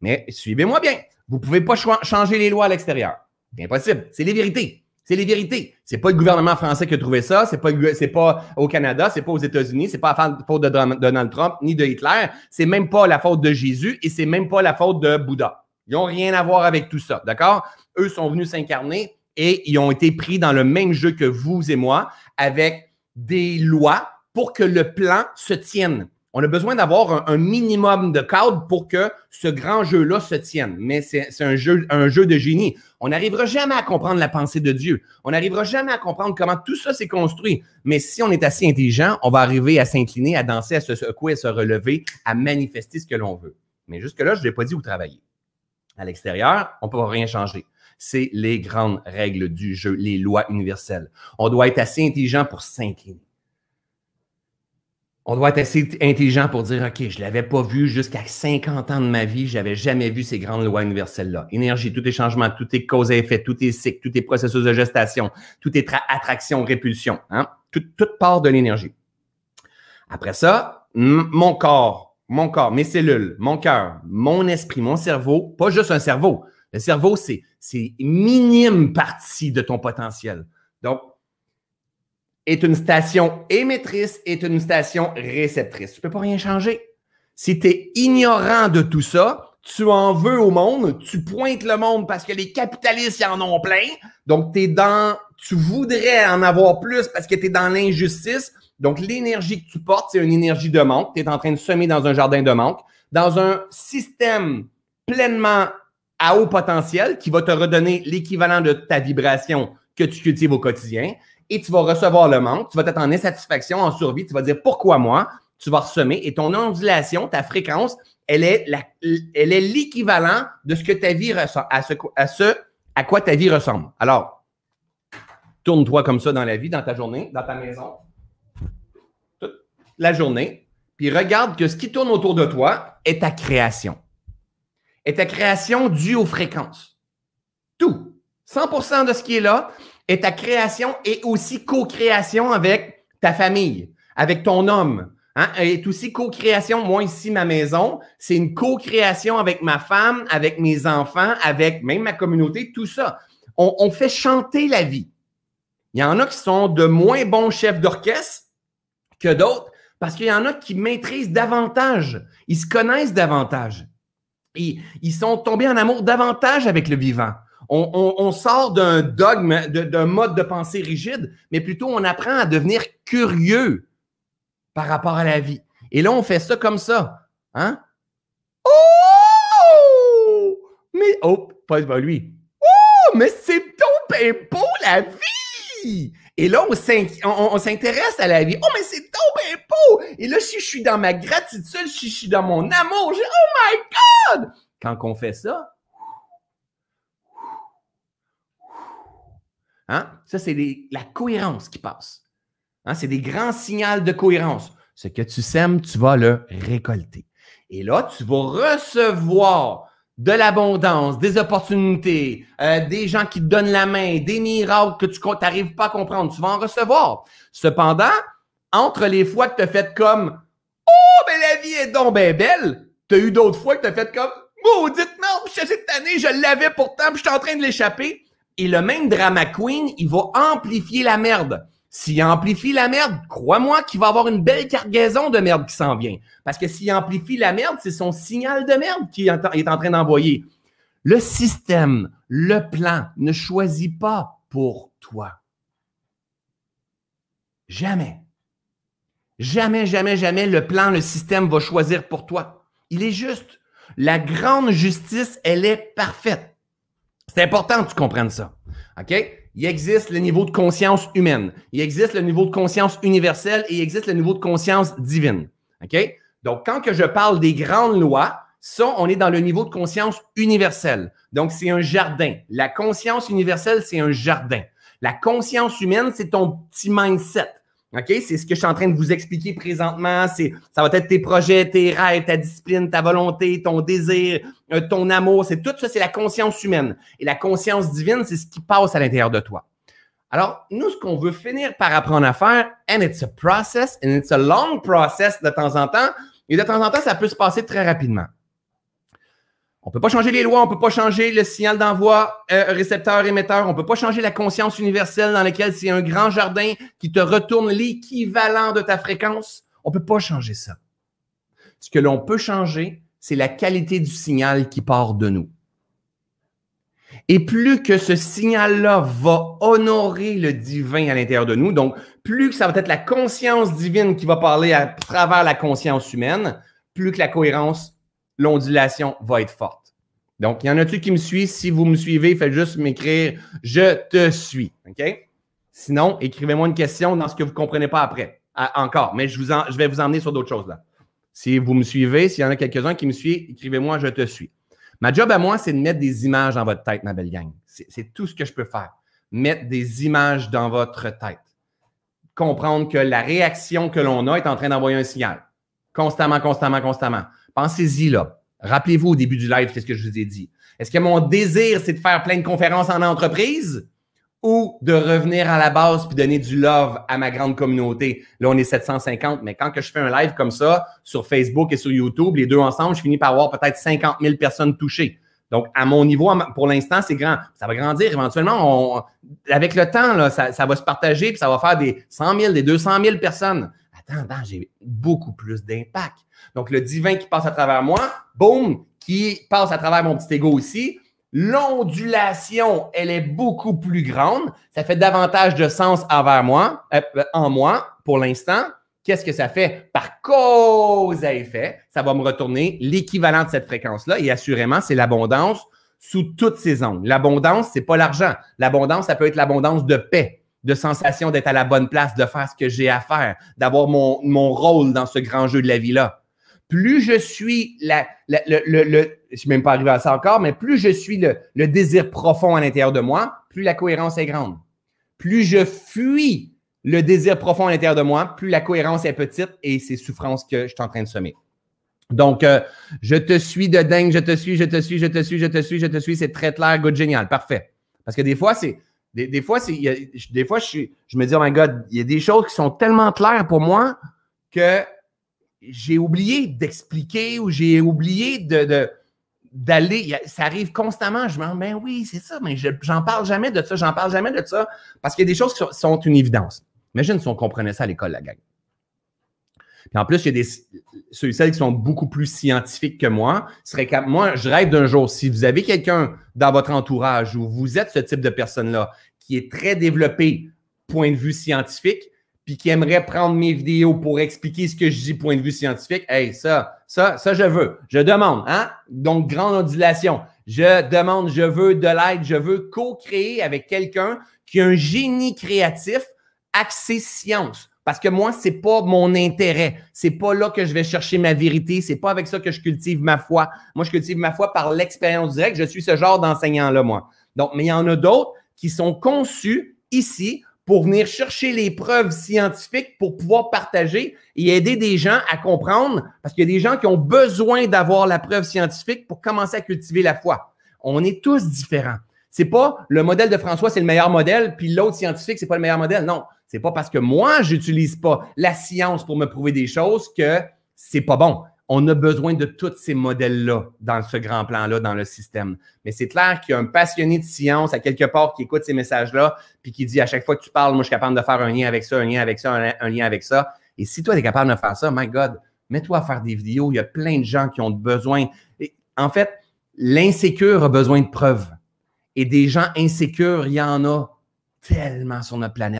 Mais suivez-moi bien. Vous ne pouvez pas changer les lois à l'extérieur. C'est impossible. C'est les vérités. C'est les vérités. C'est pas le gouvernement français qui a trouvé ça. C'est pas, c'est pas au Canada. C'est pas aux États-Unis. C'est pas la faute de Donald Trump ni de Hitler. C'est même pas la faute de Jésus et c'est même pas la faute de Bouddha. Ils n'ont rien à voir avec tout ça. D'accord? Eux sont venus s'incarner et ils ont été pris dans le même jeu que vous et moi avec des lois pour que le plan se tienne. On a besoin d'avoir un, minimum de cadre pour que ce grand jeu-là se tienne. Mais c'est un jeu, un jeu de génie. On n'arrivera jamais à comprendre la pensée de Dieu. On n'arrivera jamais à comprendre comment tout ça s'est construit. Mais si on est assez intelligent, on va arriver à s'incliner, à danser, à se secouer, à se relever, à manifester ce que l'on veut. Mais jusque-là, je ne l'ai pas dit où travailler. À l'extérieur, on ne peut rien changer. C'est les grandes règles du jeu, les lois universelles. On doit être assez intelligent pour s'incliner on doit être assez intelligent pour dire, OK, je ne l'avais pas vu jusqu'à 50 ans de ma vie, je n'avais jamais vu ces grandes lois universelles-là. Énergie, tout est changement, tout est cause et effet, tout est cycle, tout est processus de gestation, tout est attraction, répulsion. Hein? Tout, part de l'énergie. Après ça, mon corps, mon corps, mes cellules, mon cœur, mon esprit, mon cerveau, pas juste un cerveau. Le cerveau, c'est, c'est minime partie de ton potentiel. Donc, est une station émettrice, est une station réceptrice. Tu peux pas rien changer. Si tu es ignorant de tout ça, tu en veux au monde, tu pointes le monde parce que les capitalistes y en ont plein. Donc, tu dans, tu voudrais en avoir plus parce que tu es dans l'injustice. Donc, l'énergie que tu portes, c'est une énergie de manque. Tu es en train de semer dans un jardin de manque, dans un système pleinement à haut potentiel qui va te redonner l'équivalent de ta vibration que tu cultives au quotidien et tu vas recevoir le manque, tu vas être en insatisfaction, en survie, tu vas dire pourquoi moi, tu vas ressemer et ton ondulation, ta fréquence, elle est, elle est l'équivalent de ce que ta vie ressemble, à ce, à ce à quoi ta vie ressemble. Alors, tourne-toi comme ça dans la vie, dans ta journée, dans ta maison, toute la journée, puis regarde que ce qui tourne autour de toi est ta création. Est ta création due aux fréquences. Tout. 100% de ce qui est là, et ta création est aussi co-création avec ta famille, avec ton homme. Hein? Est aussi co-création. Moi, ici, ma maison, c'est une co-création avec ma femme, avec mes enfants, avec même ma communauté, tout ça. On, fait chanter la vie. Il y en a qui sont de moins bons chefs d'orchestre que d'autres parce qu'il y en a qui maîtrisent davantage. Ils se connaissent davantage. Ils sont tombés en amour davantage avec le vivant on, sort d'un dogme, d'un mode de pensée rigide, mais plutôt on apprend à devenir curieux par rapport à la vie. Et là, on fait ça comme ça. Hein? Oh! Mais, oh, pas, lui. Oh, mais c'est donc beau la vie! Et là, on s'intéresse à la vie. Oh, mais c'est ben beau! Et là, si je suis dans ma gratitude, si je suis dans mon amour, j'ai Oh my God! Quand on fait ça, hein, ça, c'est la cohérence qui passe. Hein, c'est des grands signaux de cohérence. Ce que tu sèmes, tu vas le récolter. Et là, tu vas recevoir de l'abondance, des opportunités, euh, des gens qui te donnent la main, des miracles que tu n'arrives pas à comprendre. Tu vas en recevoir. Cependant, entre les fois que tu as fait comme Oh, mais la vie est donc bien belle, tu as eu d'autres fois que tu as fait comme Maudite merde, cette année, je l'avais pourtant, puis je suis en train de l'échapper. Et le même drama queen, il va amplifier la merde. S'il amplifie la merde, crois-moi qu'il va avoir une belle cargaison de merde qui s'en vient. Parce que s'il amplifie la merde, c'est son signal de merde qu'il est en train d'envoyer. Le système, le plan ne choisit pas pour toi. Jamais. Jamais, jamais, jamais le plan, le système va choisir pour toi. Il est juste. La grande justice, elle est parfaite. C'est important que tu comprennes ça. OK? il existe le niveau de conscience humaine, il existe le niveau de conscience universelle et il existe le niveau de conscience divine. OK? Donc, quand que je parle des grandes lois, ça, on est dans le niveau de conscience universelle. Donc, c'est un jardin. La conscience universelle, c'est un jardin. La conscience humaine, c'est ton petit mindset. OK? C'est ce que je suis en train de vous expliquer présentement. C'est, ça va être tes projets, tes rêves, ta discipline, ta volonté, ton désir, euh, ton amour. C'est tout ça, c'est la conscience humaine. Et la conscience divine, c'est ce qui passe à l'intérieur de toi. Alors, nous, ce qu'on veut finir par apprendre à faire, and it's a process, and it's a long process de temps en temps, et de temps en temps, ça peut se passer très rapidement. On ne peut pas changer les lois, on ne peut pas changer le signal d'envoi euh, récepteur-émetteur, on ne peut pas changer la conscience universelle dans laquelle c'est un grand jardin qui te retourne l'équivalent de ta fréquence. On ne peut pas changer ça. Ce que l'on peut changer, c'est la qualité du signal qui part de nous. Et plus que ce signal-là va honorer le divin à l'intérieur de nous, donc plus que ça va être la conscience divine qui va parler à travers la conscience humaine, plus que la cohérence l'ondulation va être forte. Donc, il y en a-tu qui me suivent? Si vous me suivez, faites juste m'écrire Je te suis. OK? Sinon, écrivez-moi une question dans ce que vous ne comprenez pas après. encore, mais je, je vais vous emmener sur d'autres choses là. Si vous me suivez, s'il y en a quelques-uns qui me suivent, écrivez-moi Je te suis. Ma job à moi, c'est de mettre des images dans votre tête, ma belle gang. C'est tout ce que je peux faire. Mettre des images dans votre tête. Comprendre que la réaction que l'on a est en train d'envoyer un signal. Constamment, constamment, constamment. Pensez-y là. Rappelez-vous au début du live, qu'est-ce que je vous ai dit? Est-ce que mon désir, c'est de faire plein de conférences en entreprise ou de revenir à la base puis donner du love à ma grande communauté? Là, on est 750, mais quand que je fais un live comme ça sur Facebook et sur YouTube, les deux ensemble, je finis par avoir peut-être 50 000 personnes touchées. Donc, à mon niveau, pour l'instant, c'est grand. Ça va grandir éventuellement. avec le temps, ça, va se partager puis ça va faire des 100 000, des 200 000 personnes. Attends j'ai beaucoup plus d'impact. Donc, le divin qui passe à travers moi, boum, qui passe à travers mon petit ego aussi. L'ondulation, elle est beaucoup plus grande. Ça fait davantage de sens envers moi, euh, en moi, pour l'instant. Qu'est-ce que ça fait? Par cause à effet, ça va me retourner l'équivalent de cette fréquence-là. Et assurément, c'est l'abondance sous toutes ses angles. L'abondance, c'est pas l'argent. L'abondance, ça peut être l'abondance de paix, de sensation d'être à la bonne place, de faire ce que j'ai à faire, d'avoir mon, mon rôle dans ce grand jeu de la vie-là plus je suis la, le, le, le, je suis même pas arrivé à ça encore, mais plus je suis le, le désir profond à l'intérieur de moi, plus la cohérence est grande. Plus je fuis le désir profond à l'intérieur de moi, plus la cohérence est petite et c'est souffrance que je suis en train de semer. Donc, euh, je te suis de dingue, je te suis, je te suis, je te suis, je te suis, je te suis, c'est très clair, good, génial, parfait. Parce que des fois, c'est, des, des, fois, c'est, des fois, je, je me dis, oh my God, il y a des choses qui sont tellement claires pour moi que j'ai oublié d'expliquer ou j'ai oublié d'aller. Ça arrive constamment. Je me dis, ben oui, c'est ça, mais j'en parle jamais de ça, j'en parle jamais de ça, parce qu'il y a des choses qui sont, une évidence. Imagine si on comprenait ça à l'école, la gang. Puis en plus, il y a des, ceux et celles qui sont beaucoup plus scientifiques que moi. Serait moi, je rêve d'un jour, si vous avez quelqu'un dans votre entourage ou vous êtes ce type de personne-là qui est très développé point de vue scientifique, puis qui aimerait prendre mes vidéos pour expliquer ce que je dis point de vue scientifique, hey, ça, ça, ça, je veux. Je demande, hein? Donc, grande ondulation. Je demande, je veux de l'aide, je veux co-créer avec quelqu'un qui a un génie créatif axé science. Parce que moi, c'est pas mon intérêt. C'est pas là que je vais chercher ma vérité. C'est pas avec ça que je cultive ma foi. Moi, je cultive ma foi par l'expérience directe. Je suis ce genre d'enseignant-là, moi. Donc, mais il y en a d'autres qui sont conçus ici pour venir chercher les preuves scientifiques pour pouvoir partager et aider des gens à comprendre, parce qu'il y a des gens qui ont besoin d'avoir la preuve scientifique pour commencer à cultiver la foi. On est tous différents. C'est pas le modèle de François, c'est le meilleur modèle, puis l'autre scientifique, c'est pas le meilleur modèle. Non, c'est pas parce que moi, j'utilise pas la science pour me prouver des choses que c'est pas bon. On a besoin de tous ces modèles-là dans ce grand plan-là, dans le système. Mais c'est clair qu'il y a un passionné de science à quelque part qui écoute ces messages-là, puis qui dit à chaque fois que tu parles, moi, je suis capable de faire un lien avec ça, un lien avec ça, un, lien avec ça. Et si toi, tu es capable de faire ça, my God, mets-toi à faire des vidéos. Il y a plein de gens qui ont besoin. en fait, l'insécure a besoin de preuves. Et des gens insécures, il y en a tellement sur notre planète.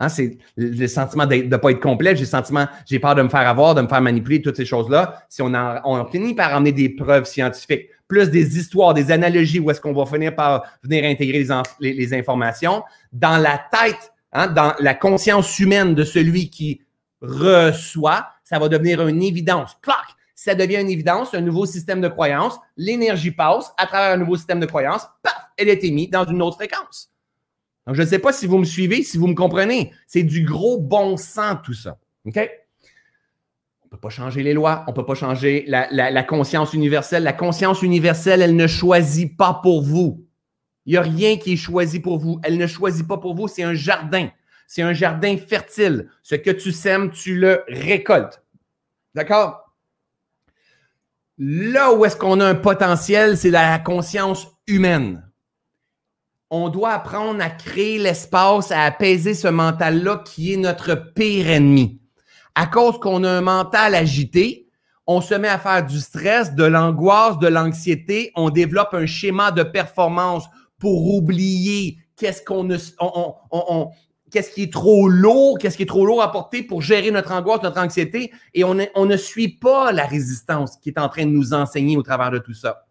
Hein, c'est le sentiment de ne pas être complet. J'ai le sentiment, j'ai peur de me faire avoir, de me faire manipuler, toutes ces choses-là. Si on, finit par amener des preuves scientifiques, plus des histoires, des analogies, où est-ce qu'on va finir par venir intégrer les, les, informations dans la tête, hein, dans la conscience humaine de celui qui reçoit, ça va devenir une évidence. Clac! Ça devient une évidence, un nouveau système de croyance. L'énergie passe à travers un nouveau système de croyance. Paf! Elle est émise dans une autre fréquence. Donc, je ne sais pas si vous me suivez, si vous me comprenez. C'est du gros bon sens, tout ça. OK? On ne peut pas changer les lois, on ne peut pas changer la, conscience universelle. La conscience universelle, elle ne choisit pas pour vous. Il n'y a rien qui est choisi pour vous. Elle ne choisit pas pour vous. C'est un jardin. C'est un jardin fertile. Ce que tu sèmes, tu le récoltes. D'accord? Là où est-ce qu'on a un potentiel, c'est la conscience humaine on doit apprendre à créer l'espace, à apaiser ce mental-là qui est notre pire ennemi. À cause qu'on a un mental agité, on se met à faire du stress, de l'angoisse, de l'anxiété, on développe un schéma de performance pour oublier qu'est-ce qui est trop lourd, qu'est-ce qui est trop lourd à porter pour gérer notre angoisse, notre anxiété, et on ne suit pas la résistance qui est en train de nous enseigner au travers de tout ça.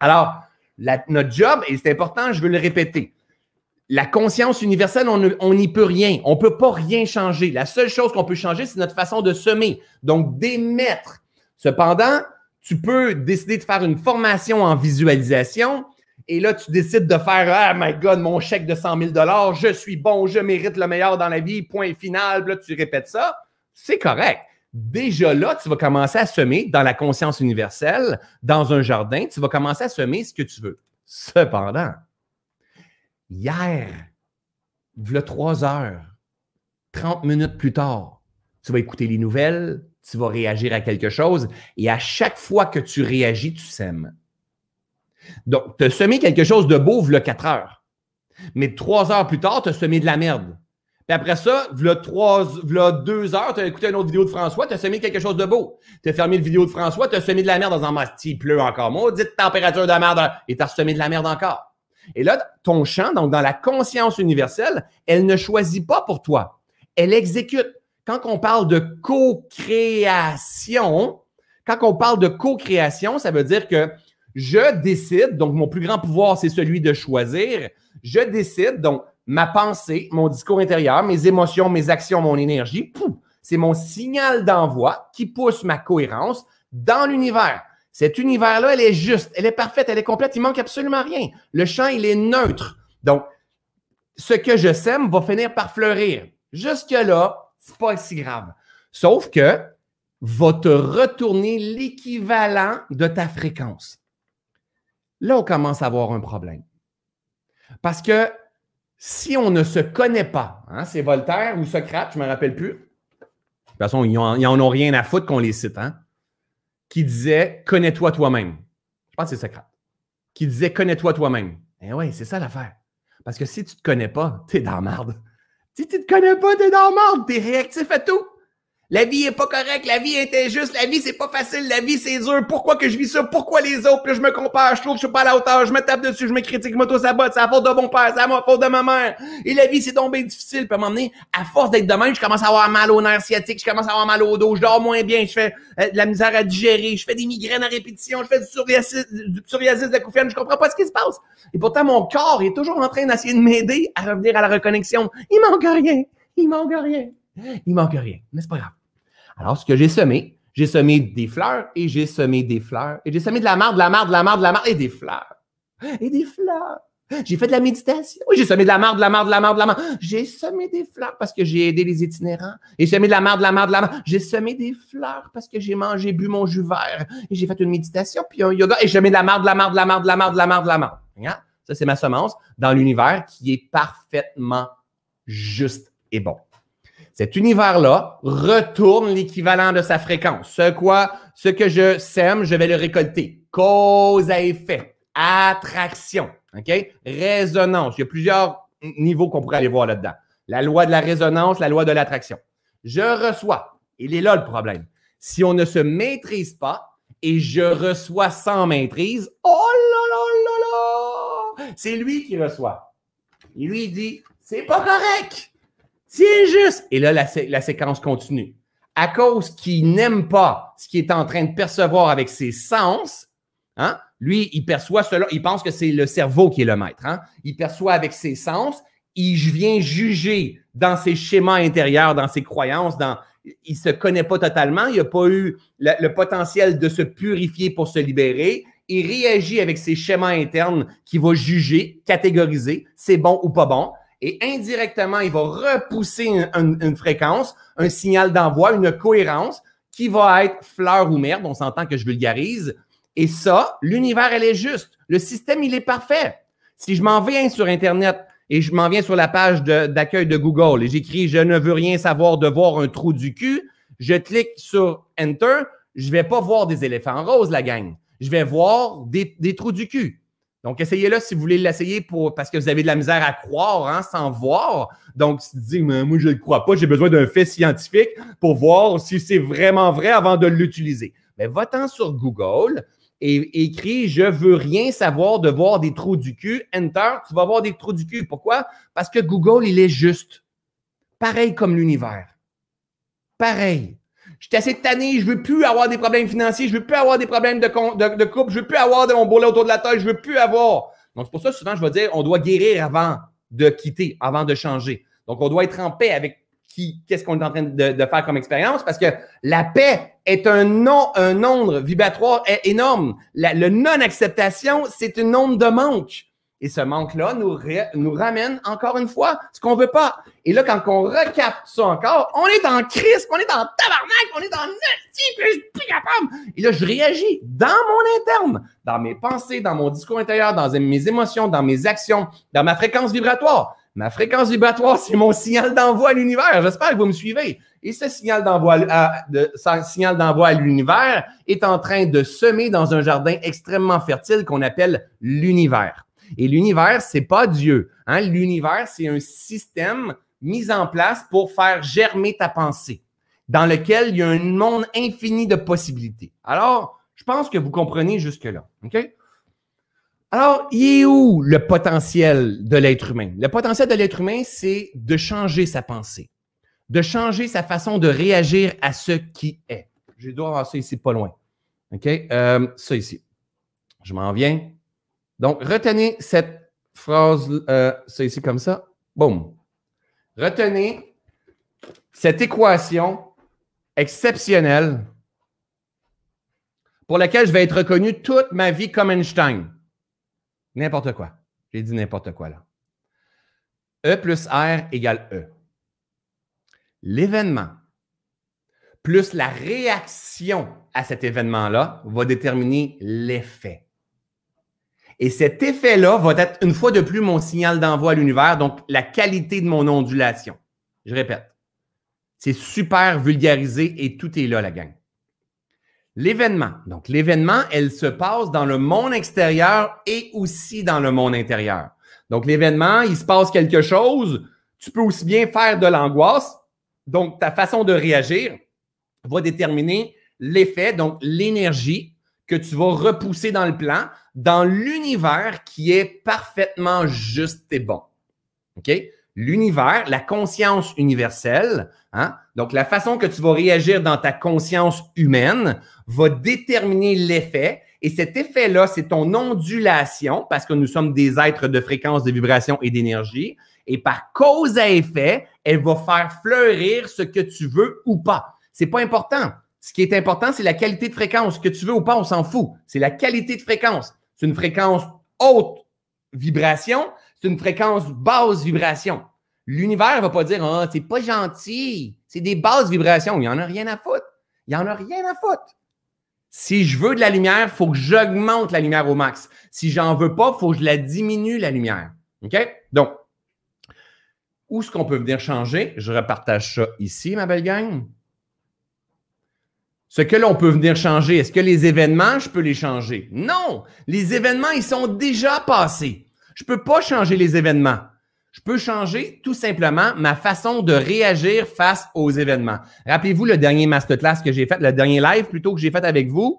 Alors, notre job, et c'est important, je veux le répéter, la conscience universelle, on n'y peut rien. On ne peut pas rien changer. La seule chose qu'on peut changer, c'est notre façon de semer, donc d'émettre. Cependant, tu peux décider de faire une formation en visualisation et là, tu décides de faire Ah, my God, mon chèque de 100 000 je suis bon, je mérite le meilleur dans la vie, point final. tu répètes ça. C'est correct déjà là, tu vas commencer à semer dans la conscience universelle, dans un jardin, tu vas commencer à semer ce que tu veux. Cependant, hier, il trois heures, 30 minutes plus tard, tu vas écouter les nouvelles, tu vas réagir à quelque chose, et à chaque fois que tu réagis, tu sèmes. Donc, tu as semé quelque chose de beau, le quatre heures. Mais trois heures plus tard, tu as semé de la merde. Puis après ça, v'là, trois, deux heures, tu as écouté une autre vidéo de François, tu as semé quelque chose de beau. Tu as fermé une vidéo de François, tu as semé de la merde dans un mastic, il pleut encore. Maudite température de merde, et tu as semé de la merde encore. Et là, ton champ, donc dans la conscience universelle, elle ne choisit pas pour toi. Elle exécute. Quand on parle de co-création, quand on parle de co-création, ça veut dire que je décide, donc mon plus grand pouvoir, c'est celui de choisir. Je décide, donc ma pensée, mon discours intérieur, mes émotions, mes actions, mon énergie, c'est mon signal d'envoi qui pousse ma cohérence dans l'univers. Cet univers-là, elle est juste, elle est parfaite, elle est complète, il manque absolument rien. Le champ, il est neutre. Donc, ce que je sème va finir par fleurir. Jusque-là, c'est pas si grave. Sauf que va te retourner l'équivalent de ta fréquence. Là, on commence à avoir un problème. Parce que si on ne se connaît pas, hein, c'est Voltaire ou Socrate, je ne me rappelle plus. De toute façon, ils n'en ont rien à foutre qu'on les cite, hein, qui disait Connais-toi toi-même. Je pense que c'est Socrate. Qui disait Connais-toi toi-même. Eh oui, c'est ça l'affaire. Parce que si tu ne te connais pas, tu es dans la merde. Si tu ne te connais pas, tu es dans la merde. Tu es réactif à tout. La vie est pas correcte, la vie est injuste, la vie c'est pas facile, la vie c'est dur. Pourquoi que je vis ça? Pourquoi les autres? Puis je me compare, je trouve que je suis pas à la hauteur, je me tape dessus, je me critique, je m'auto-sabote, c'est la faute de mon père, c'est la faute de ma mère. Et la vie c'est tombé difficile. Puis donné, à force d'être de je commence à avoir mal au nerf sciatique, je commence à avoir mal au dos, je dors moins bien, je fais euh, de la misère à digérer, je fais des migraines à répétition, je fais du psoriasis, du psoriasis de je comprends pas ce qui se passe. Et pourtant mon corps est toujours en train d'essayer de m'aider à revenir à la reconnexion. Il manque rien, il manque rien. Il manque rien, mais c'est pas grave. Alors, ce que j'ai semé, j'ai semé des fleurs et j'ai semé des fleurs et j'ai semé de la marde, de la marde, de la marde, de la marde et des fleurs. Et des fleurs. J'ai fait de la méditation. Oui, j'ai semé de la marde, de la marde, de la marde, de la marde. J'ai semé des fleurs parce que j'ai aidé les itinérants. Et j'ai semé de la marde, de la marde, de la marde. J'ai semé des fleurs parce que j'ai mangé, bu mon jus vert. Et j'ai fait une méditation, puis un yoga. Et j'ai semé de la marde, de la marde, de la marde, de la marde, de la marde, de la. Regarde, ça, c'est ma semence dans l'univers qui est parfaitement juste et bon. Cet univers-là retourne l'équivalent de sa fréquence. Ce quoi, ce que je sème, je vais le récolter. Cause à effet. Attraction. OK? Résonance. Il y a plusieurs niveaux qu'on pourrait aller voir là-dedans. La loi de la résonance, la loi de l'attraction. Je reçois. Il est là le problème. Si on ne se maîtrise pas et je reçois sans maîtrise, oh là là là là! C'est lui qui reçoit. Il lui dit, c'est pas correct. C'est injuste. Et là, la, séquence continue. À cause qu'il n'aime pas ce qu'il est en train de percevoir avec ses sens, hein, lui, il perçoit cela, il pense que c'est le cerveau qui est le maître. Hein? Il perçoit avec ses sens, il vient juger dans ses schémas intérieurs, dans ses croyances, il se connaît pas totalement, il n'a pas eu le, le, potentiel de se purifier pour se libérer. Il réagit avec ses schémas internes qui va juger, catégoriser, c'est bon ou pas bon. Et indirectement, il va repousser une, fréquence, un signal d'envoi, une cohérence qui va être fleur ou merde. On s'entend que je vulgarise et ça, l'univers, elle est juste. Le système, il est parfait. Si je m'en viens sur Internet et je m'en viens sur la page d'accueil de, Google et j'écris Je ne veux rien savoir de voir un trou du cul, je clique sur Enter, je ne vais pas voir des éléphants roses, la gang. Je vais voir des trous du cul. Donc, essayez-le si vous voulez l'essayer pour parce que vous avez de la misère à croire hein, sans voir. Donc, si tu dis, mais moi, je ne crois pas, j'ai besoin d'un fait scientifique pour voir si c'est vraiment vrai avant de l'utiliser. Mais va-t'en sur Google, et écrit Je veux rien savoir de voir des trous du cul. Enter, tu vas voir des trous du cul. Pourquoi? Parce que Google, il est juste. Pareil comme l'univers. Pareil. Je suis assez tanné, je veux plus avoir des problèmes financiers, je veux plus avoir des problèmes de, de, couple, je veux plus avoir de mon bourrelet autour de la taille, je veux plus avoir. Donc, c'est pour ça, souvent, je vais dire, on doit guérir avant de quitter, avant de changer. Donc, on doit être en paix avec qu'est-ce qu'on est en train de, faire comme expérience parce que la paix est un, non, un nombre vibratoire énorme. La, le non-acceptation, c'est une onde de manque. Et ce manque-là nous, nous ramène encore une fois ce qu'on veut pas. Et là, quand on recapte ça encore, on est en crise, on est en tabarnak, on est en puis je suis capable. Et là, je réagis dans mon interne, dans mes pensées, dans mon discours intérieur, dans mes émotions, dans mes actions, dans ma fréquence vibratoire. Ma fréquence vibratoire, c'est mon signal d'envoi à l'univers. J'espère que vous me suivez. Et ce signal d'envoi à, de, signal d'envoi à l'univers est en train de semer dans un jardin extrêmement fertile qu'on appelle l'univers. Et l'univers, c'est pas Dieu. Hein? L'univers, c'est un système mis en place pour faire germer ta pensée, dans lequel il y a un monde infini de possibilités. Alors, je pense que vous comprenez jusque-là. Alors, il est où le potentiel de l'être humain? Le potentiel de l'être humain, c'est de changer sa pensée, de changer sa façon de réagir à ce qui est. Je dois avoir ça ici pas loin. OK? Euh, ça ici. Je m'en viens. Donc, retenez cette phrase, euh, ça ici comme ça. Boum. Retenez cette équation exceptionnelle pour laquelle je vais être reconnu toute ma vie comme Einstein. N'importe quoi. J'ai dit n'importe quoi là. E plus R égale E. L'événement plus la réaction à cet événement-là va déterminer l'effet. Et cet effet-là va être une fois de plus mon signal d'envoi à l'univers, donc la qualité de mon ondulation. Je répète, c'est super vulgarisé et tout est là, la gang. L'événement. Donc, l'événement, elle se passe dans le monde extérieur et aussi dans le monde intérieur. Donc, l'événement, il se passe quelque chose. Tu peux aussi bien faire de l'angoisse. Donc, ta façon de réagir va déterminer l'effet, donc l'énergie que tu vas repousser dans le plan, dans l'univers qui est parfaitement juste et bon. OK? L'univers, la conscience universelle, hein? donc la façon que tu vas réagir dans ta conscience humaine va déterminer l'effet. Et cet effet-là, c'est ton ondulation, parce que nous sommes des êtres de fréquence, de vibration et d'énergie. Et par cause à effet, elle va faire fleurir ce que tu veux ou pas. C'est pas important. Ce qui est important, c'est la qualité de fréquence. Que tu veux ou pas, on s'en fout. C'est la qualité de fréquence. C'est une fréquence haute vibration, c'est une fréquence basse vibration. L'univers ne va pas dire Ah, c'est pas gentil, c'est des basses vibrations. Il n'y en a rien à foutre. Il n'y en a rien à foutre. Si je veux de la lumière, il faut que j'augmente la lumière au max. Si j'en veux pas, il faut que je la diminue, la lumière. OK? Donc, où est-ce qu'on peut venir changer? Je repartage ça ici, ma belle gang. Ce que l'on peut venir changer, est-ce que les événements, je peux les changer? Non! Les événements, ils sont déjà passés. Je ne peux pas changer les événements. Je peux changer tout simplement ma façon de réagir face aux événements. Rappelez-vous le dernier masterclass que j'ai fait, le dernier live plutôt que j'ai fait avec vous,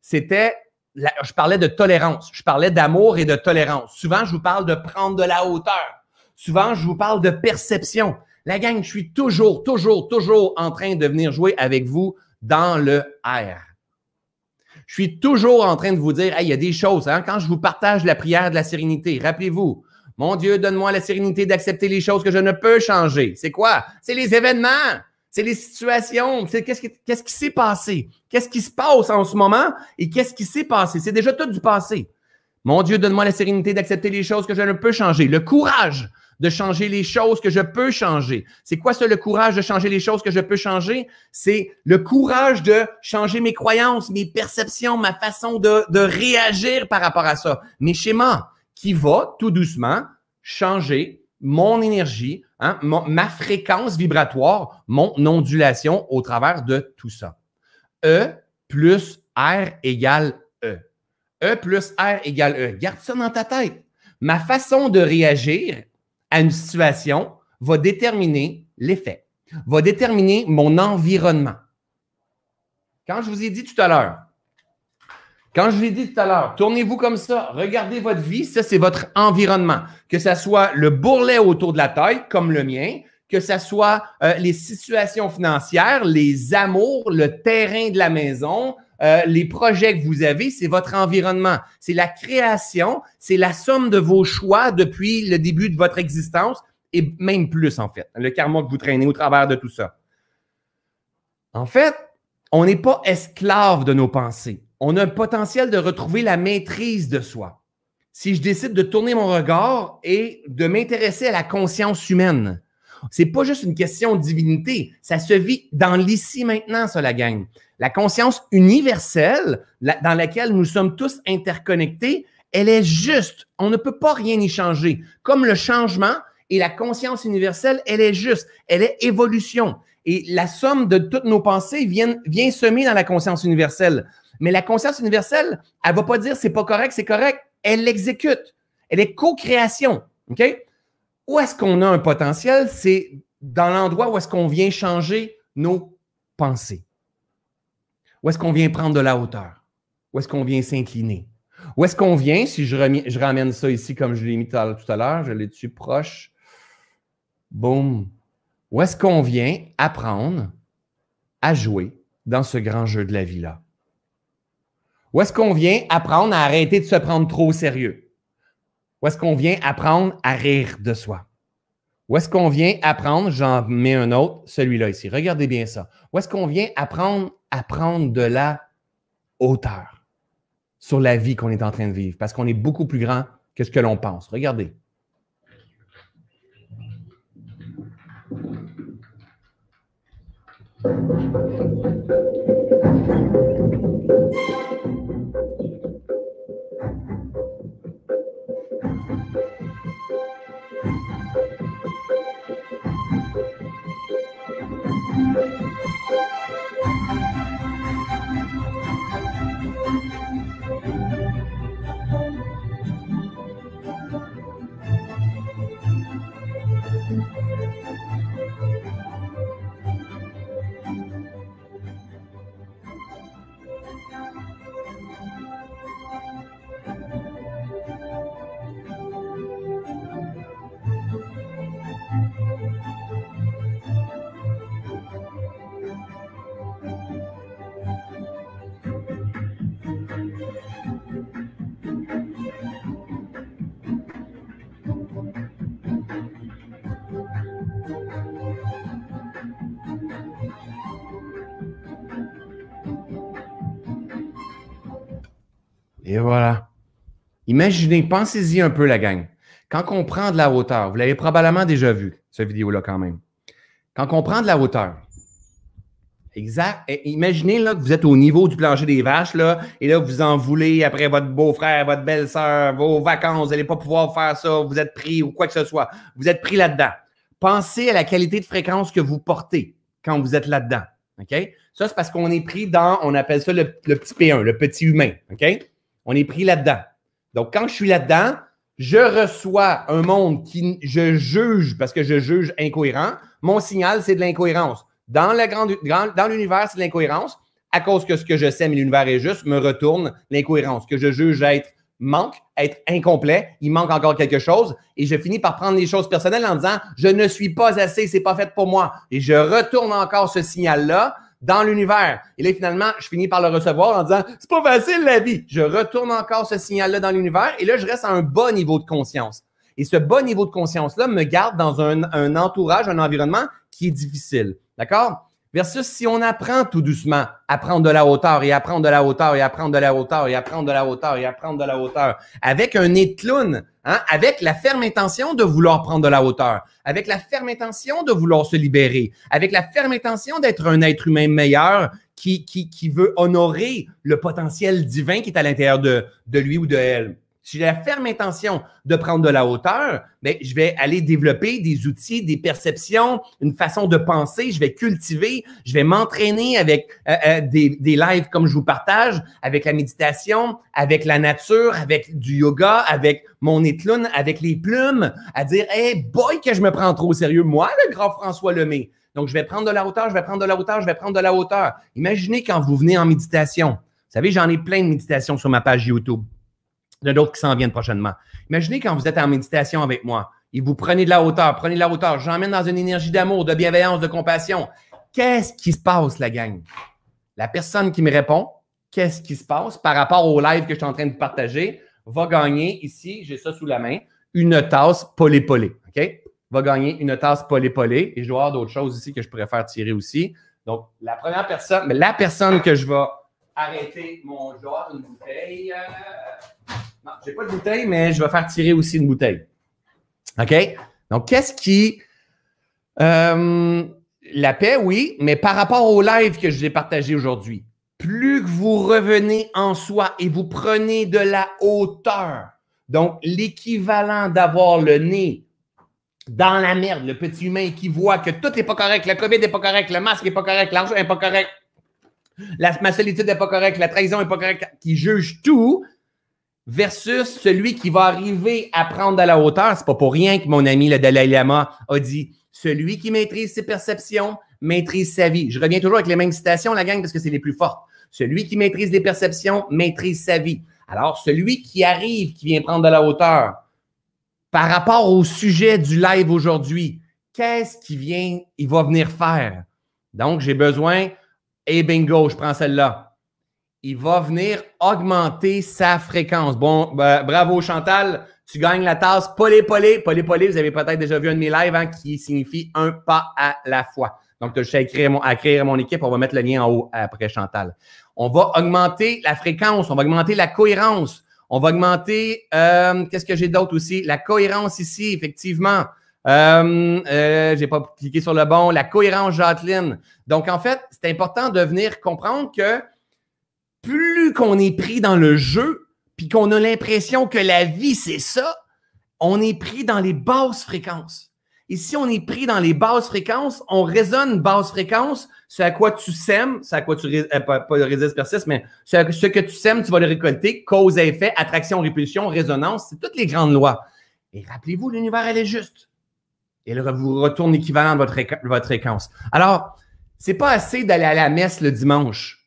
c'était, je parlais de tolérance, je parlais d'amour et de tolérance. Souvent, je vous parle de prendre de la hauteur. Souvent, je vous parle de perception. La gang, je suis toujours, toujours, toujours en train de venir jouer avec vous dans le R. Je suis toujours en train de vous dire, il y a des choses, hein, quand je vous partage la prière de la sérénité, rappelez-vous, mon Dieu, donne-moi la sérénité d'accepter les choses que je ne peux changer. C'est quoi? C'est les événements, c'est les situations, c'est qu'est-ce qui s'est passé, qu'est-ce qui se passe en ce moment et qu'est-ce qui s'est passé? C'est déjà tout du passé. Mon Dieu, donne-moi la sérénité d'accepter les choses que je ne peux changer. Le courage de changer les choses que je peux changer. C'est quoi ça, le courage de changer les choses que je peux changer? C'est le courage de changer mes croyances, mes perceptions, ma façon de, réagir par rapport à ça, mes schémas, qui va tout doucement changer mon énergie, hein, ma fréquence vibratoire, mon ondulation au travers de tout ça. E plus R égale E. E plus R égale E. Garde ça dans ta tête. Ma façon de réagir à une situation va déterminer l'effet, va déterminer mon environnement. Quand je vous ai dit tout à l'heure, quand je vous ai dit tout à l'heure, tournez-vous comme ça, regardez votre vie, ça c'est votre environnement. Que ce soit le bourrelet autour de la taille, comme le mien, que ce soit euh, les situations financières, les amours, le terrain de la maison, euh, les projets que vous avez, c'est votre environnement. C'est la création, c'est la somme de vos choix depuis le début de votre existence et même plus en fait. Le karma que vous traînez au travers de tout ça. En fait, on n'est pas esclave de nos pensées. On a un potentiel de retrouver la maîtrise de soi. Si je décide de tourner mon regard et de m'intéresser à la conscience humaine, c'est pas juste une question de divinité, ça se vit dans l'ici maintenant, ça, la gang. La conscience universelle dans laquelle nous sommes tous interconnectés, elle est juste. On ne peut pas rien y changer. Comme le changement et la conscience universelle, elle est juste. Elle est évolution. Et la somme de toutes nos pensées vient, vient semer dans la conscience universelle. Mais la conscience universelle, elle va pas dire c'est pas correct, c'est correct. Elle l'exécute. Elle est co-création. OK? Où est-ce qu'on a un potentiel? C'est dans l'endroit où est-ce qu'on vient changer nos pensées. Où est-ce qu'on vient prendre de la hauteur? Où est-ce qu'on vient s'incliner? Où est-ce qu'on vient, si je, ramène ça ici comme je l'ai mis tout à l'heure, je l'ai dessus proche. Boum. Où est-ce qu'on vient apprendre à jouer dans ce grand jeu de la vie-là? Où est-ce qu'on vient apprendre à arrêter de se prendre trop au sérieux? Où est-ce qu'on vient apprendre à rire de soi? Où est-ce qu'on vient apprendre? J'en mets un autre, celui-là ici. Regardez bien ça. Où est-ce qu'on vient apprendre à prendre de la hauteur sur la vie qu'on est en train de vivre? Parce qu'on est beaucoup plus grand que ce que l'on pense. Regardez. Voilà. Imaginez, pensez-y un peu, la gang. Quand on prend de la hauteur, vous l'avez probablement déjà vu, cette vidéo-là quand même. Quand on prend de la hauteur, exact. imaginez que vous êtes au niveau du plancher des vaches, là, et là, vous en voulez après votre beau-frère, votre belle-sœur, vos vacances, vous n'allez pas pouvoir faire ça, vous êtes pris ou quoi que ce soit. Vous êtes pris là-dedans. Pensez à la qualité de fréquence que vous portez quand vous êtes là-dedans. OK? Ça, c'est parce qu'on est pris dans, on appelle ça le, le petit P1, le petit humain. OK? On est pris là-dedans. Donc, quand je suis là-dedans, je reçois un monde qui je juge parce que je juge incohérent. Mon signal, c'est de l'incohérence. Dans, l'univers, c'est de l'incohérence. À cause que ce que je sais, mais l'univers est juste, me retourne l'incohérence. Que je juge être manque, être incomplet, il manque encore quelque chose. Et je finis par prendre les choses personnelles en disant je ne suis pas assez, c'est pas fait pour moi. Et je retourne encore ce signal-là dans l'univers. Et là, finalement, je finis par le recevoir en disant c'est pas facile la vie. Je retourne encore ce signal-là dans l'univers et là, je reste à un bas niveau de conscience. Et ce bas niveau de conscience-là me garde dans un, un entourage, un environnement qui est difficile. D'accord? Versus si on apprend tout doucement à prendre de la hauteur et à prendre de la hauteur et à prendre de la hauteur et à prendre de la hauteur et à prendre de la hauteur, avec un nez hein, avec la ferme intention de vouloir prendre de la hauteur, avec la ferme intention de vouloir se libérer, avec la ferme intention d'être un être humain meilleur qui, qui, qui veut honorer le potentiel divin qui est à l'intérieur de, de lui ou de elle si j'ai la ferme intention de prendre de la hauteur, bien, je vais aller développer des outils, des perceptions, une façon de penser. Je vais cultiver, je vais m'entraîner avec euh, euh, des, des lives comme je vous partage, avec la méditation, avec la nature, avec du yoga, avec mon étloun, avec les plumes, à dire, hey boy, que je me prends trop au sérieux, moi, le grand François Lemay. Donc, je vais prendre de la hauteur, je vais prendre de la hauteur, je vais prendre de la hauteur. Imaginez quand vous venez en méditation. Vous savez, j'en ai plein de méditations sur ma page YouTube. Il y en a d'autres qui s'en viennent prochainement. Imaginez quand vous êtes en méditation avec moi et vous prenez de la hauteur, prenez de la hauteur, j'emmène dans une énergie d'amour, de bienveillance, de compassion. Qu'est-ce qui se passe, la gang? La personne qui me répond, qu'est-ce qui se passe par rapport au live que je suis en train de partager, va gagner ici, j'ai ça sous la main, une tasse polé-polé. OK? Va gagner une tasse polé-polé. Et je dois avoir d'autres choses ici que je pourrais faire tirer aussi. Donc, la première personne, mais la personne que je vais arrêter mon joueur, une bouteille. Euh, n'ai pas de bouteille, mais je vais faire tirer aussi une bouteille. OK? Donc, qu'est-ce qui. Euh, la paix, oui, mais par rapport au live que je vais partagé aujourd'hui, plus que vous revenez en soi et vous prenez de la hauteur, donc l'équivalent d'avoir le nez dans la merde, le petit humain qui voit que tout n'est pas correct, le COVID n'est pas correct, le masque n'est pas correct, l'argent n'est pas correct, la, ma solitude n'est pas correcte, la trahison n'est pas correcte, qui juge tout, versus celui qui va arriver à prendre de la hauteur. C'est pas pour rien que mon ami le Dalai Lama a dit celui qui maîtrise ses perceptions maîtrise sa vie. Je reviens toujours avec les mêmes citations, la gang, parce que c'est les plus fortes. Celui qui maîtrise les perceptions maîtrise sa vie. Alors, celui qui arrive, qui vient prendre de la hauteur, par rapport au sujet du live aujourd'hui, qu'est-ce qu'il vient, il va venir faire? Donc, j'ai besoin et bingo, je prends celle-là. Il va venir augmenter sa fréquence. Bon, ben, bravo Chantal, tu gagnes la tasse Polé Polé. Polé Polé, vous avez peut-être déjà vu un de mes lives hein, qui signifie un pas à la fois. Donc, je suis à écrire, mon, créer mon équipe. On va mettre le lien en haut après Chantal. On va augmenter la fréquence, on va augmenter la cohérence. On va augmenter, euh, qu'est-ce que j'ai d'autre aussi? La cohérence ici, effectivement. Euh, euh, j'ai pas cliqué sur le bon. La cohérence, Jacqueline. Donc, en fait, c'est important de venir comprendre que plus qu'on est pris dans le jeu, puis qu'on a l'impression que la vie, c'est ça, on est pris dans les basses fréquences. Et si on est pris dans les basses fréquences, on résonne basse fréquence, c'est à quoi tu sèmes, c'est à quoi tu euh, pas, pas résiste persiste, mais ce que tu sèmes, tu vas le récolter, cause et effet, attraction, répulsion, résonance, c'est toutes les grandes lois. Et rappelez-vous, l'univers, elle est juste. Elle vous retourne l'équivalent de votre, votre fréquence. Alors, c'est pas assez d'aller à la messe le dimanche.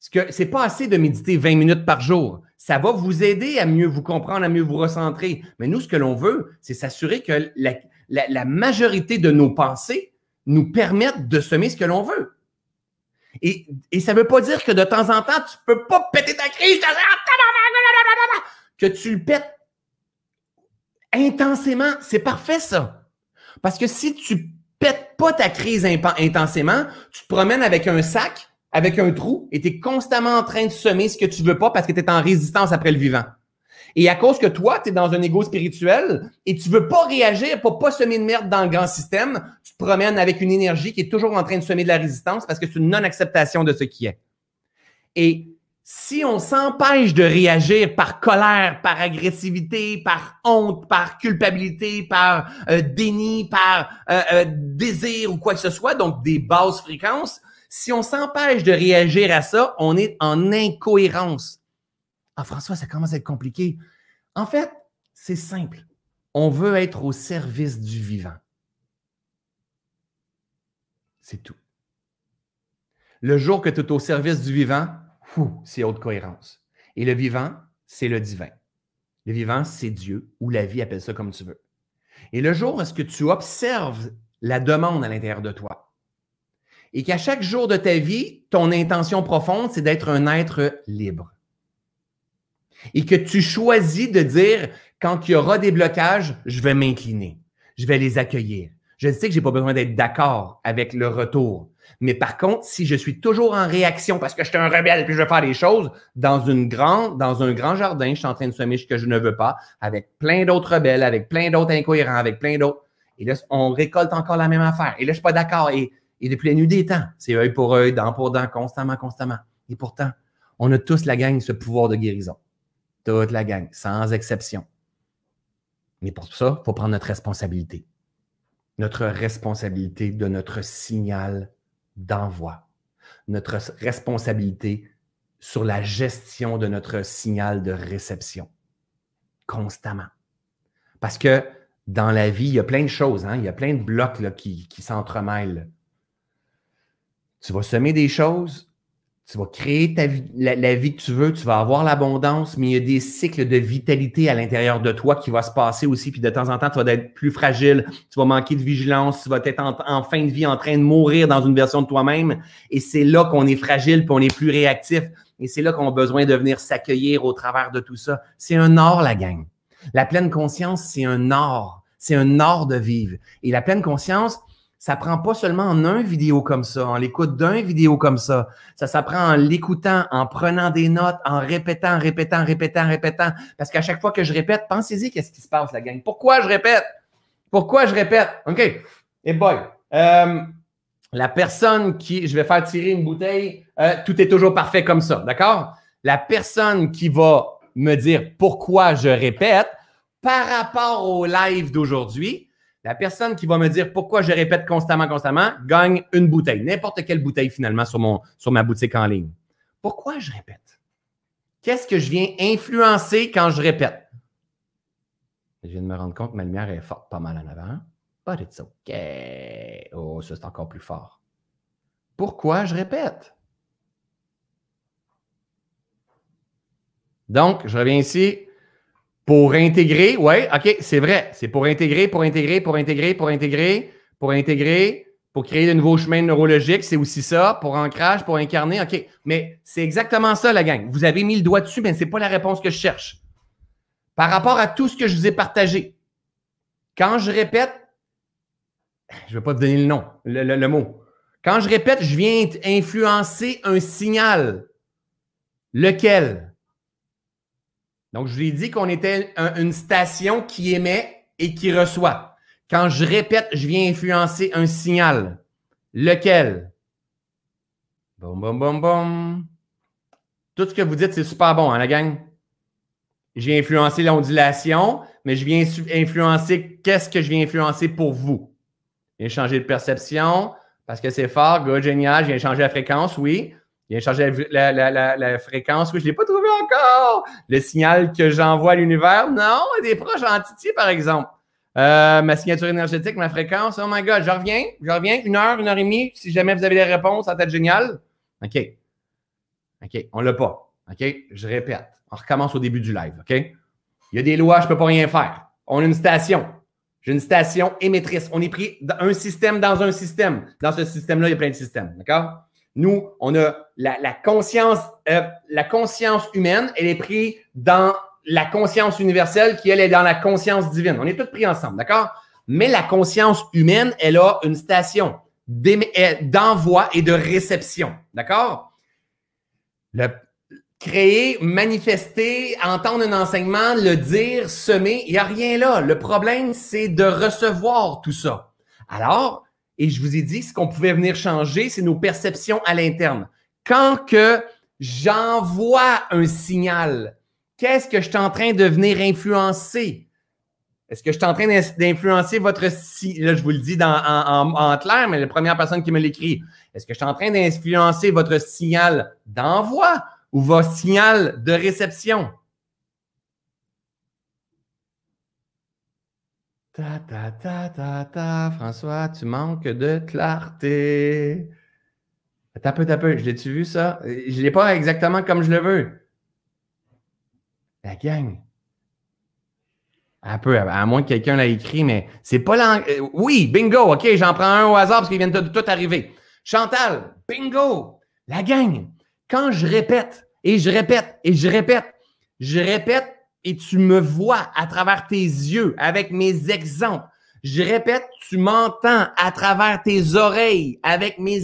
C'est pas assez de méditer 20 minutes par jour. Ça va vous aider à mieux vous comprendre, à mieux vous recentrer. Mais nous, ce que l'on veut, c'est s'assurer que la, majorité de nos pensées nous permettent de semer ce que l'on veut. Et, et ça ne veut pas dire que de temps en temps, tu ne peux pas péter ta crise, que tu le pètes intensément. C'est parfait, ça. Parce que si tu pètes pas ta crise intensément, tu te promènes avec un sac, avec un trou, et tu es constamment en train de semer ce que tu veux pas parce que tu es en résistance après le vivant. Et à cause que toi, tu es dans un ego spirituel et tu veux pas réagir pour pas semer de merde dans le grand système, tu te promènes avec une énergie qui est toujours en train de semer de la résistance parce que c'est une non-acceptation de ce qui est. Et si on s'empêche de réagir par colère, par agressivité, par honte, par culpabilité, par euh, déni, par euh, euh, désir ou quoi que ce soit, donc des basses fréquences, si on s'empêche de réagir à ça, on est en incohérence. Ah, François, ça commence à être compliqué. En fait, c'est simple. On veut être au service du vivant. C'est tout. Le jour que tu es au service du vivant, c'est haute cohérence. Et le vivant, c'est le divin. Le vivant, c'est Dieu, ou la vie, appelle ça comme tu veux. Et le jour où est-ce que tu observes la demande à l'intérieur de toi, et qu'à chaque jour de ta vie, ton intention profonde, c'est d'être un être libre et que tu choisis de dire, quand il y aura des blocages, je vais m'incliner, je vais les accueillir. Je sais que j'ai pas besoin d'être d'accord avec le retour. Mais par contre, si je suis toujours en réaction parce que je suis un rebelle et puis je veux faire des choses, dans, une grande, dans un grand jardin, je suis en train de semer ce que je ne veux pas, avec plein d'autres rebelles, avec plein d'autres incohérents, avec plein d'autres. Et là, on récolte encore la même affaire. Et là, je suis pas d'accord. Et, et depuis la nuit des temps, c'est œil pour œil, dent pour dent, constamment, constamment. Et pourtant, on a tous la gang ce pouvoir de guérison. Toute la gang, sans exception. Mais pour ça, il faut prendre notre responsabilité. Notre responsabilité de notre signal d'envoi. Notre responsabilité sur la gestion de notre signal de réception. Constamment. Parce que dans la vie, il y a plein de choses, hein? il y a plein de blocs qui s'entremêlent. Tu vas semer des choses, tu vas créer la, vie que tu veux, tu vas avoir l'abondance, mais il y a des cycles de vitalité à l'intérieur de toi qui va se passer aussi. Puis de temps en temps, tu vas être plus fragile, tu vas manquer de vigilance, tu vas être en, fin de vie en train de mourir dans une version de toi-même. Et c'est là qu'on est fragile, puis on est plus réactif. Et c'est là qu'on a besoin de venir s'accueillir au travers de tout ça. C'est un art, la gang. La pleine conscience, c'est un art. C'est un art de vivre. Et la pleine conscience, ça prend pas seulement en un vidéo comme ça, en l'écoute d'un vidéo comme ça. Ça s'apprend en l'écoutant, en prenant des notes, en répétant, répétant, répétant, répétant. Parce qu'à chaque fois que je répète, pensez-y qu'est-ce qui se passe, la gang? Pourquoi je répète? Pourquoi je répète? OK. Et boy. Euh, la personne qui, je vais faire tirer une bouteille, euh, tout est toujours parfait comme ça, d'accord? La personne qui va me dire pourquoi je répète par rapport au live d'aujourd'hui, la personne qui va me dire pourquoi je répète constamment, constamment, gagne une bouteille, n'importe quelle bouteille finalement sur, ma boutique en ligne. Pourquoi je répète? Qu'est-ce que je viens influencer quand je répète? Je viens de me rendre compte que ma lumière est forte pas mal en avant. But it's okay. Oh, ça c'est encore plus fort. Pourquoi je répète? Donc, je reviens ici. Pour intégrer, oui, OK, c'est vrai. C'est pour intégrer, pour intégrer, pour intégrer, pour intégrer, pour intégrer, pour créer de nouveaux chemins neurologiques. C'est aussi ça. Pour ancrage, pour incarner. OK. Mais c'est exactement ça, la gang. Vous avez mis le doigt dessus, mais ce n'est pas la réponse que je cherche. Par rapport à tout ce que je vous ai partagé, quand je répète, je ne vais pas te donner le nom, le mot. Quand je répète, je viens influencer un signal. Lequel? Donc, je vous ai dit qu'on était une station qui émet et qui reçoit. Quand je répète, je viens influencer un signal. Lequel? Boum, boum, boum, boum. Tout ce que vous dites, c'est super bon, hein, la gang? Je viens influencer l'ondulation, mais je viens influencer qu'est-ce que je viens influencer pour vous. Je viens changer de perception parce que c'est fort, good, génial. Je viens changer la fréquence, oui. Il a changé la, fréquence. Oui, je ne l'ai pas trouvé encore. Le signal que j'envoie à l'univers. Non, des proches en par exemple. Euh, ma signature énergétique, ma fréquence. Oh my God, je reviens. Je reviens. Une heure, une heure et demie. Si jamais vous avez des réponses, ça va être génial. OK. OK. On ne l'a pas. OK. Je répète. On recommence au début du live. OK? Il y a des lois, je ne peux pas rien faire. On a une station. J'ai une station émettrice. On est pris un système dans un système. Dans ce système-là, il y a plein de systèmes. D'accord? Nous, on a la, conscience, euh, la conscience humaine, elle est prise dans la conscience universelle qui, elle, est dans la conscience divine. On est tous pris ensemble, d'accord? Mais la conscience humaine, elle a une station d'envoi et de réception. D'accord? Créer, manifester, entendre un enseignement, le dire, semer, il n'y a rien là. Le problème, c'est de recevoir tout ça. Alors, et je vous ai dit, ce qu'on pouvait venir changer, c'est nos perceptions à l'interne. Quand que j'envoie un signal, qu'est-ce que je suis en train de venir influencer? Est-ce que je suis en train d'influencer votre là je vous le dis dans, en, en, clair, mais la première personne qui me l'écrit, est-ce que je suis en train d'influencer votre signal d'envoi ou votre signal de réception? François, tu manques de clarté. T'as peu, t'as peu. Je l'ai-tu vu ça? Je l'ai pas exactement comme je le veux. La gang. Un peu, à moins que quelqu'un l'ait écrit, mais c'est pas l'anglais. Euh, oui, bingo, OK, j'en prends un au hasard parce qu'il vient de tout arriver. Chantal, bingo, la gang. Quand je répète, et je répète, et je répète, je répète, et tu me vois à travers tes yeux avec mes exemples. Je répète, tu m'entends à travers tes oreilles avec mes,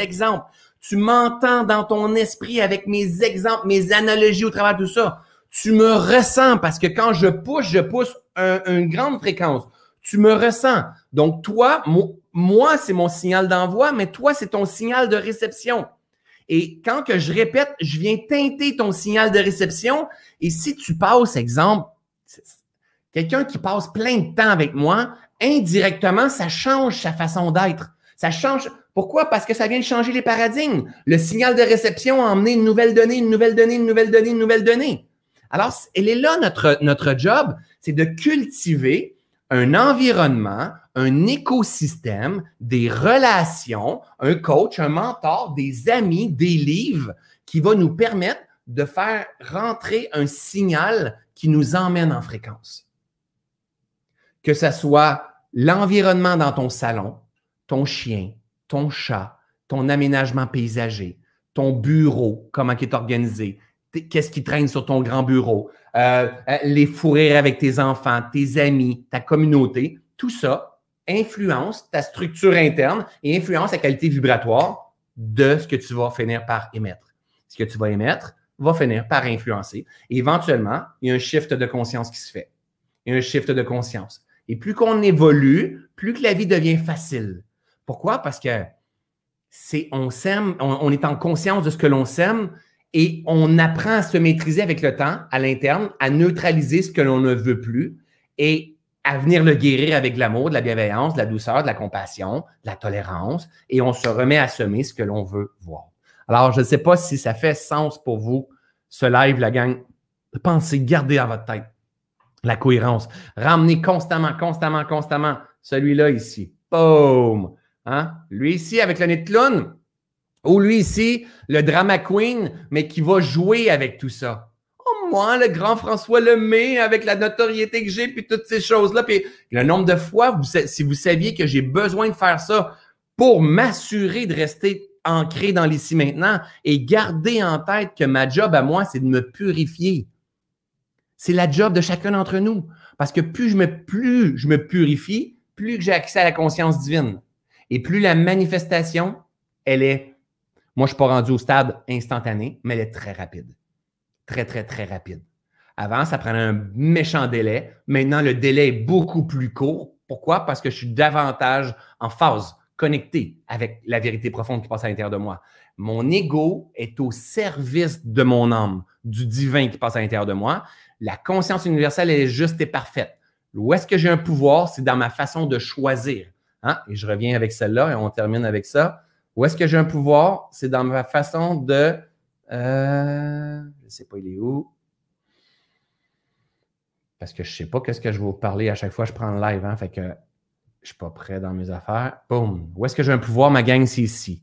exemples. Tu m'entends dans ton esprit avec mes exemples, mes analogies au travers de tout ça. Tu me ressens parce que quand je pousse, je pousse une grande fréquence. Tu me ressens. Donc, toi, moi, c'est mon signal d'envoi, mais toi, c'est ton signal de réception. Et quand que je répète, je viens teinter ton signal de réception. Et si tu passes, exemple, quelqu'un qui passe plein de temps avec moi, indirectement, ça change sa façon d'être. Ça change. Pourquoi? Parce que ça vient de changer les paradigmes. Le signal de réception a emmené une nouvelle donnée, une nouvelle donnée, une nouvelle donnée, une nouvelle donnée. Alors, elle est là notre, notre job, c'est de cultiver un environnement, un écosystème, des relations, un coach, un mentor, des amis, des livres qui va nous permettre de faire rentrer un signal qui nous emmène en fréquence. Que ce soit l'environnement dans ton salon, ton chien, ton chat, ton aménagement paysager, ton bureau, comment il est organisé, qu'est-ce qui traîne sur ton grand bureau, euh, euh, les fourrir avec tes enfants, tes amis, ta communauté, tout ça influence ta structure interne et influence la qualité vibratoire de ce que tu vas finir par émettre. Ce que tu vas émettre va finir par influencer. Éventuellement, il y a un shift de conscience qui se fait. Il y a un shift de conscience. Et plus qu'on évolue, plus que la vie devient facile. Pourquoi? Parce que c'est on s'aime, on, est en conscience de ce que l'on s'aime et on apprend à se maîtriser avec le temps à l'interne, à neutraliser ce que l'on ne veut plus et à venir le guérir avec l'amour, de la bienveillance, de la douceur, de la compassion, de la tolérance, et on se remet à semer ce que l'on veut voir. Alors, je ne sais pas si ça fait sens pour vous, ce live, la gang. Pensez, gardez à votre tête la cohérence. Ramenez constamment, constamment, constamment celui-là ici. Boom! Hein? Lui ici avec le nez ou lui ici, le drama queen, mais qui va jouer avec tout ça? Moi, le grand François Lemay, avec la notoriété que j'ai, puis toutes ces choses-là. Puis le nombre de fois, si vous saviez que j'ai besoin de faire ça pour m'assurer de rester ancré dans l'ici maintenant et garder en tête que ma job à moi, c'est de me purifier. C'est la job de chacun d'entre nous. Parce que plus je me, plus je me purifie, plus j'ai accès à la conscience divine. Et plus la manifestation, elle est moi, je ne suis pas rendu au stade instantané, mais elle est très rapide. Très, très, très rapide. Avant, ça prenait un méchant délai. Maintenant, le délai est beaucoup plus court. Pourquoi? Parce que je suis davantage en phase, connecté avec la vérité profonde qui passe à l'intérieur de moi. Mon ego est au service de mon âme, du divin qui passe à l'intérieur de moi. La conscience universelle est juste et parfaite. Où est-ce que j'ai un pouvoir? C'est dans ma façon de choisir. Hein? Et je reviens avec celle-là et on termine avec ça. Où est-ce que j'ai un pouvoir? C'est dans ma façon de. Euh, ne sais pas, il est où? Parce que je ne sais pas qu'est-ce que je vais vous parler à chaque fois que je prends le live. Hein, fait que je ne suis pas prêt dans mes affaires. Boum. Où est-ce que j'ai un pouvoir? Ma gang, c'est ici.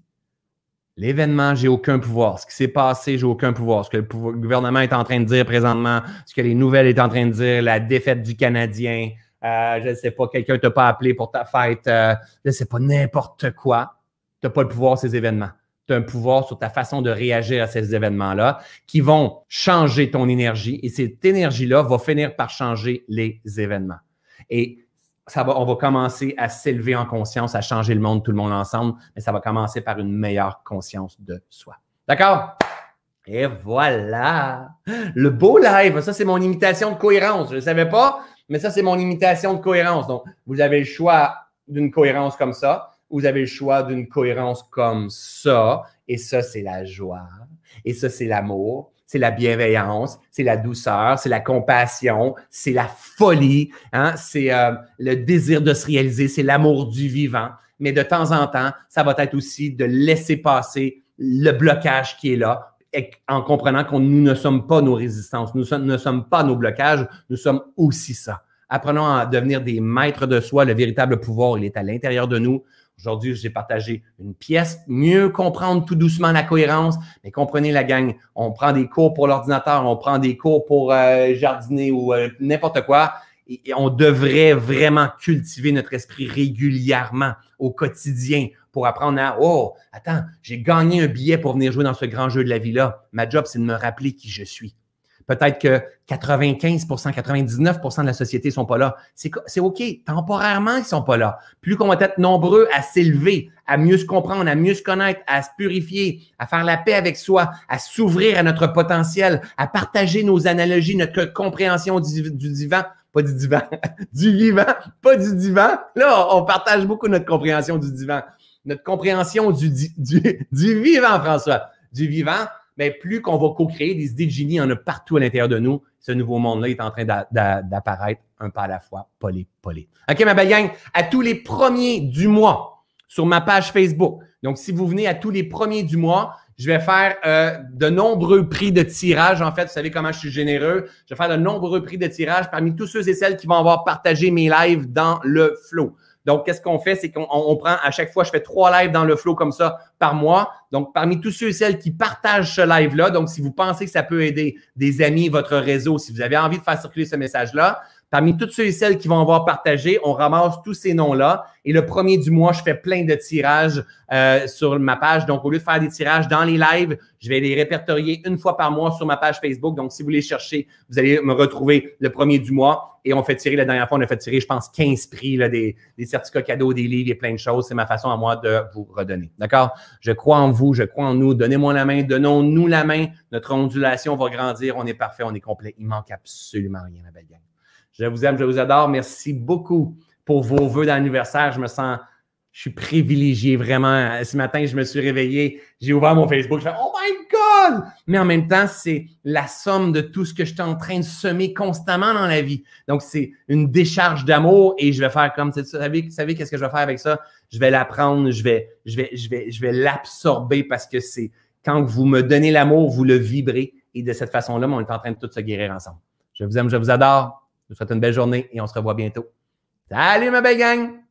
L'événement, j'ai aucun pouvoir. Ce qui s'est passé, j'ai aucun pouvoir. Ce que le, gouvernement est en train de dire présentement, ce que les nouvelles sont en train de dire, la défaite du Canadien, euh, je ne sais pas, quelqu'un ne t'a pas appelé pour ta fête, euh, je ne sais pas, n'importe quoi tu n'as pas le pouvoir ces événements. Tu as un pouvoir sur ta façon de réagir à ces événements-là qui vont changer ton énergie et cette énergie-là va finir par changer les événements. Et ça va, on va commencer à s'élever en conscience, à changer le monde, tout le monde ensemble, mais ça va commencer par une meilleure conscience de soi. D'accord? Et voilà! Le beau live, ça c'est mon imitation de cohérence. Je ne savais pas, mais ça c'est mon imitation de cohérence. Donc, vous avez le choix d'une cohérence comme ça, vous avez le choix d'une cohérence comme ça, et ça c'est la joie, et ça c'est l'amour, c'est la bienveillance, c'est la douceur, c'est la compassion, c'est la folie, hein? c'est euh, le désir de se réaliser, c'est l'amour du vivant. Mais de temps en temps, ça va être aussi de laisser passer le blocage qui est là en comprenant que nous ne sommes pas nos résistances, nous ne sommes pas nos blocages, nous sommes aussi ça. Apprenons à devenir des maîtres de soi. Le véritable pouvoir, il est à l'intérieur de nous. Aujourd'hui, j'ai partagé une pièce, mieux comprendre tout doucement la cohérence. Mais comprenez la gang, on prend des cours pour l'ordinateur, on prend des cours pour euh, jardiner ou euh, n'importe quoi. Et, on devrait vraiment cultiver notre esprit régulièrement au quotidien pour apprendre à Oh, attends, j'ai gagné un billet pour venir jouer dans ce grand jeu de la vie-là. Ma job, c'est de me rappeler qui je suis. Peut-être que 95% 99% de la société ne sont pas là. C'est OK. Temporairement, ils sont pas là. Plus qu'on va être nombreux à s'élever, à mieux se comprendre, à mieux se connaître, à se purifier, à faire la paix avec soi, à s'ouvrir à notre potentiel, à partager nos analogies, notre compréhension du, du divan, pas du divan, <laughs> du vivant, pas du divan. Là, on partage beaucoup notre compréhension du divan, notre compréhension du, du, du vivant, François, du vivant mais plus qu'on va co-créer des idées de génie, il y en a partout à l'intérieur de nous. Ce nouveau monde-là est en train d'apparaître un pas à la fois, polé, polé. OK, ma belle gang, à tous les premiers du mois sur ma page Facebook. Donc, si vous venez à tous les premiers du mois, je vais faire euh, de nombreux prix de tirage. En fait, vous savez comment je suis généreux. Je vais faire de nombreux prix de tirage parmi tous ceux et celles qui vont avoir partagé mes lives dans le flow. Donc, qu'est-ce qu'on fait? C'est qu'on prend à chaque fois, je fais trois lives dans le flow comme ça par mois. Donc, parmi tous ceux et celles qui partagent ce live-là, donc si vous pensez que ça peut aider des amis, votre réseau, si vous avez envie de faire circuler ce message-là, Parmi tous ceux et celles qui vont avoir partagé, on ramasse tous ces noms-là. Et le premier du mois, je fais plein de tirages euh, sur ma page. Donc, au lieu de faire des tirages dans les lives, je vais les répertorier une fois par mois sur ma page Facebook. Donc, si vous les cherchez, vous allez me retrouver le premier du mois. Et on fait tirer, la dernière fois, on a fait tirer, je pense, 15 prix, là, des, des certificats cadeaux, des livres et plein de choses. C'est ma façon à moi de vous redonner. D'accord? Je crois en vous, je crois en nous. Donnez-moi la main, donnons-nous la main. Notre ondulation va grandir. On est parfait, on est complet. Il manque absolument rien, ma belle gang. Je vous aime, je vous adore. Merci beaucoup pour vos vœux d'anniversaire. Je me sens, je suis privilégié vraiment. Ce matin, je me suis réveillé, j'ai ouvert mon Facebook, je fais Oh my God! Mais en même temps, c'est la somme de tout ce que je suis en train de semer constamment dans la vie. Donc, c'est une décharge d'amour et je vais faire comme, vous vous savez qu'est-ce que je vais faire avec ça? Je vais l'apprendre, je vais, je vais, je vais, je vais l'absorber parce que c'est quand vous me donnez l'amour, vous le vibrez et de cette façon-là, on est en train de tout se guérir ensemble. Je vous aime, je vous adore. Je vous souhaite une belle journée et on se revoit bientôt. Salut ma belle gang!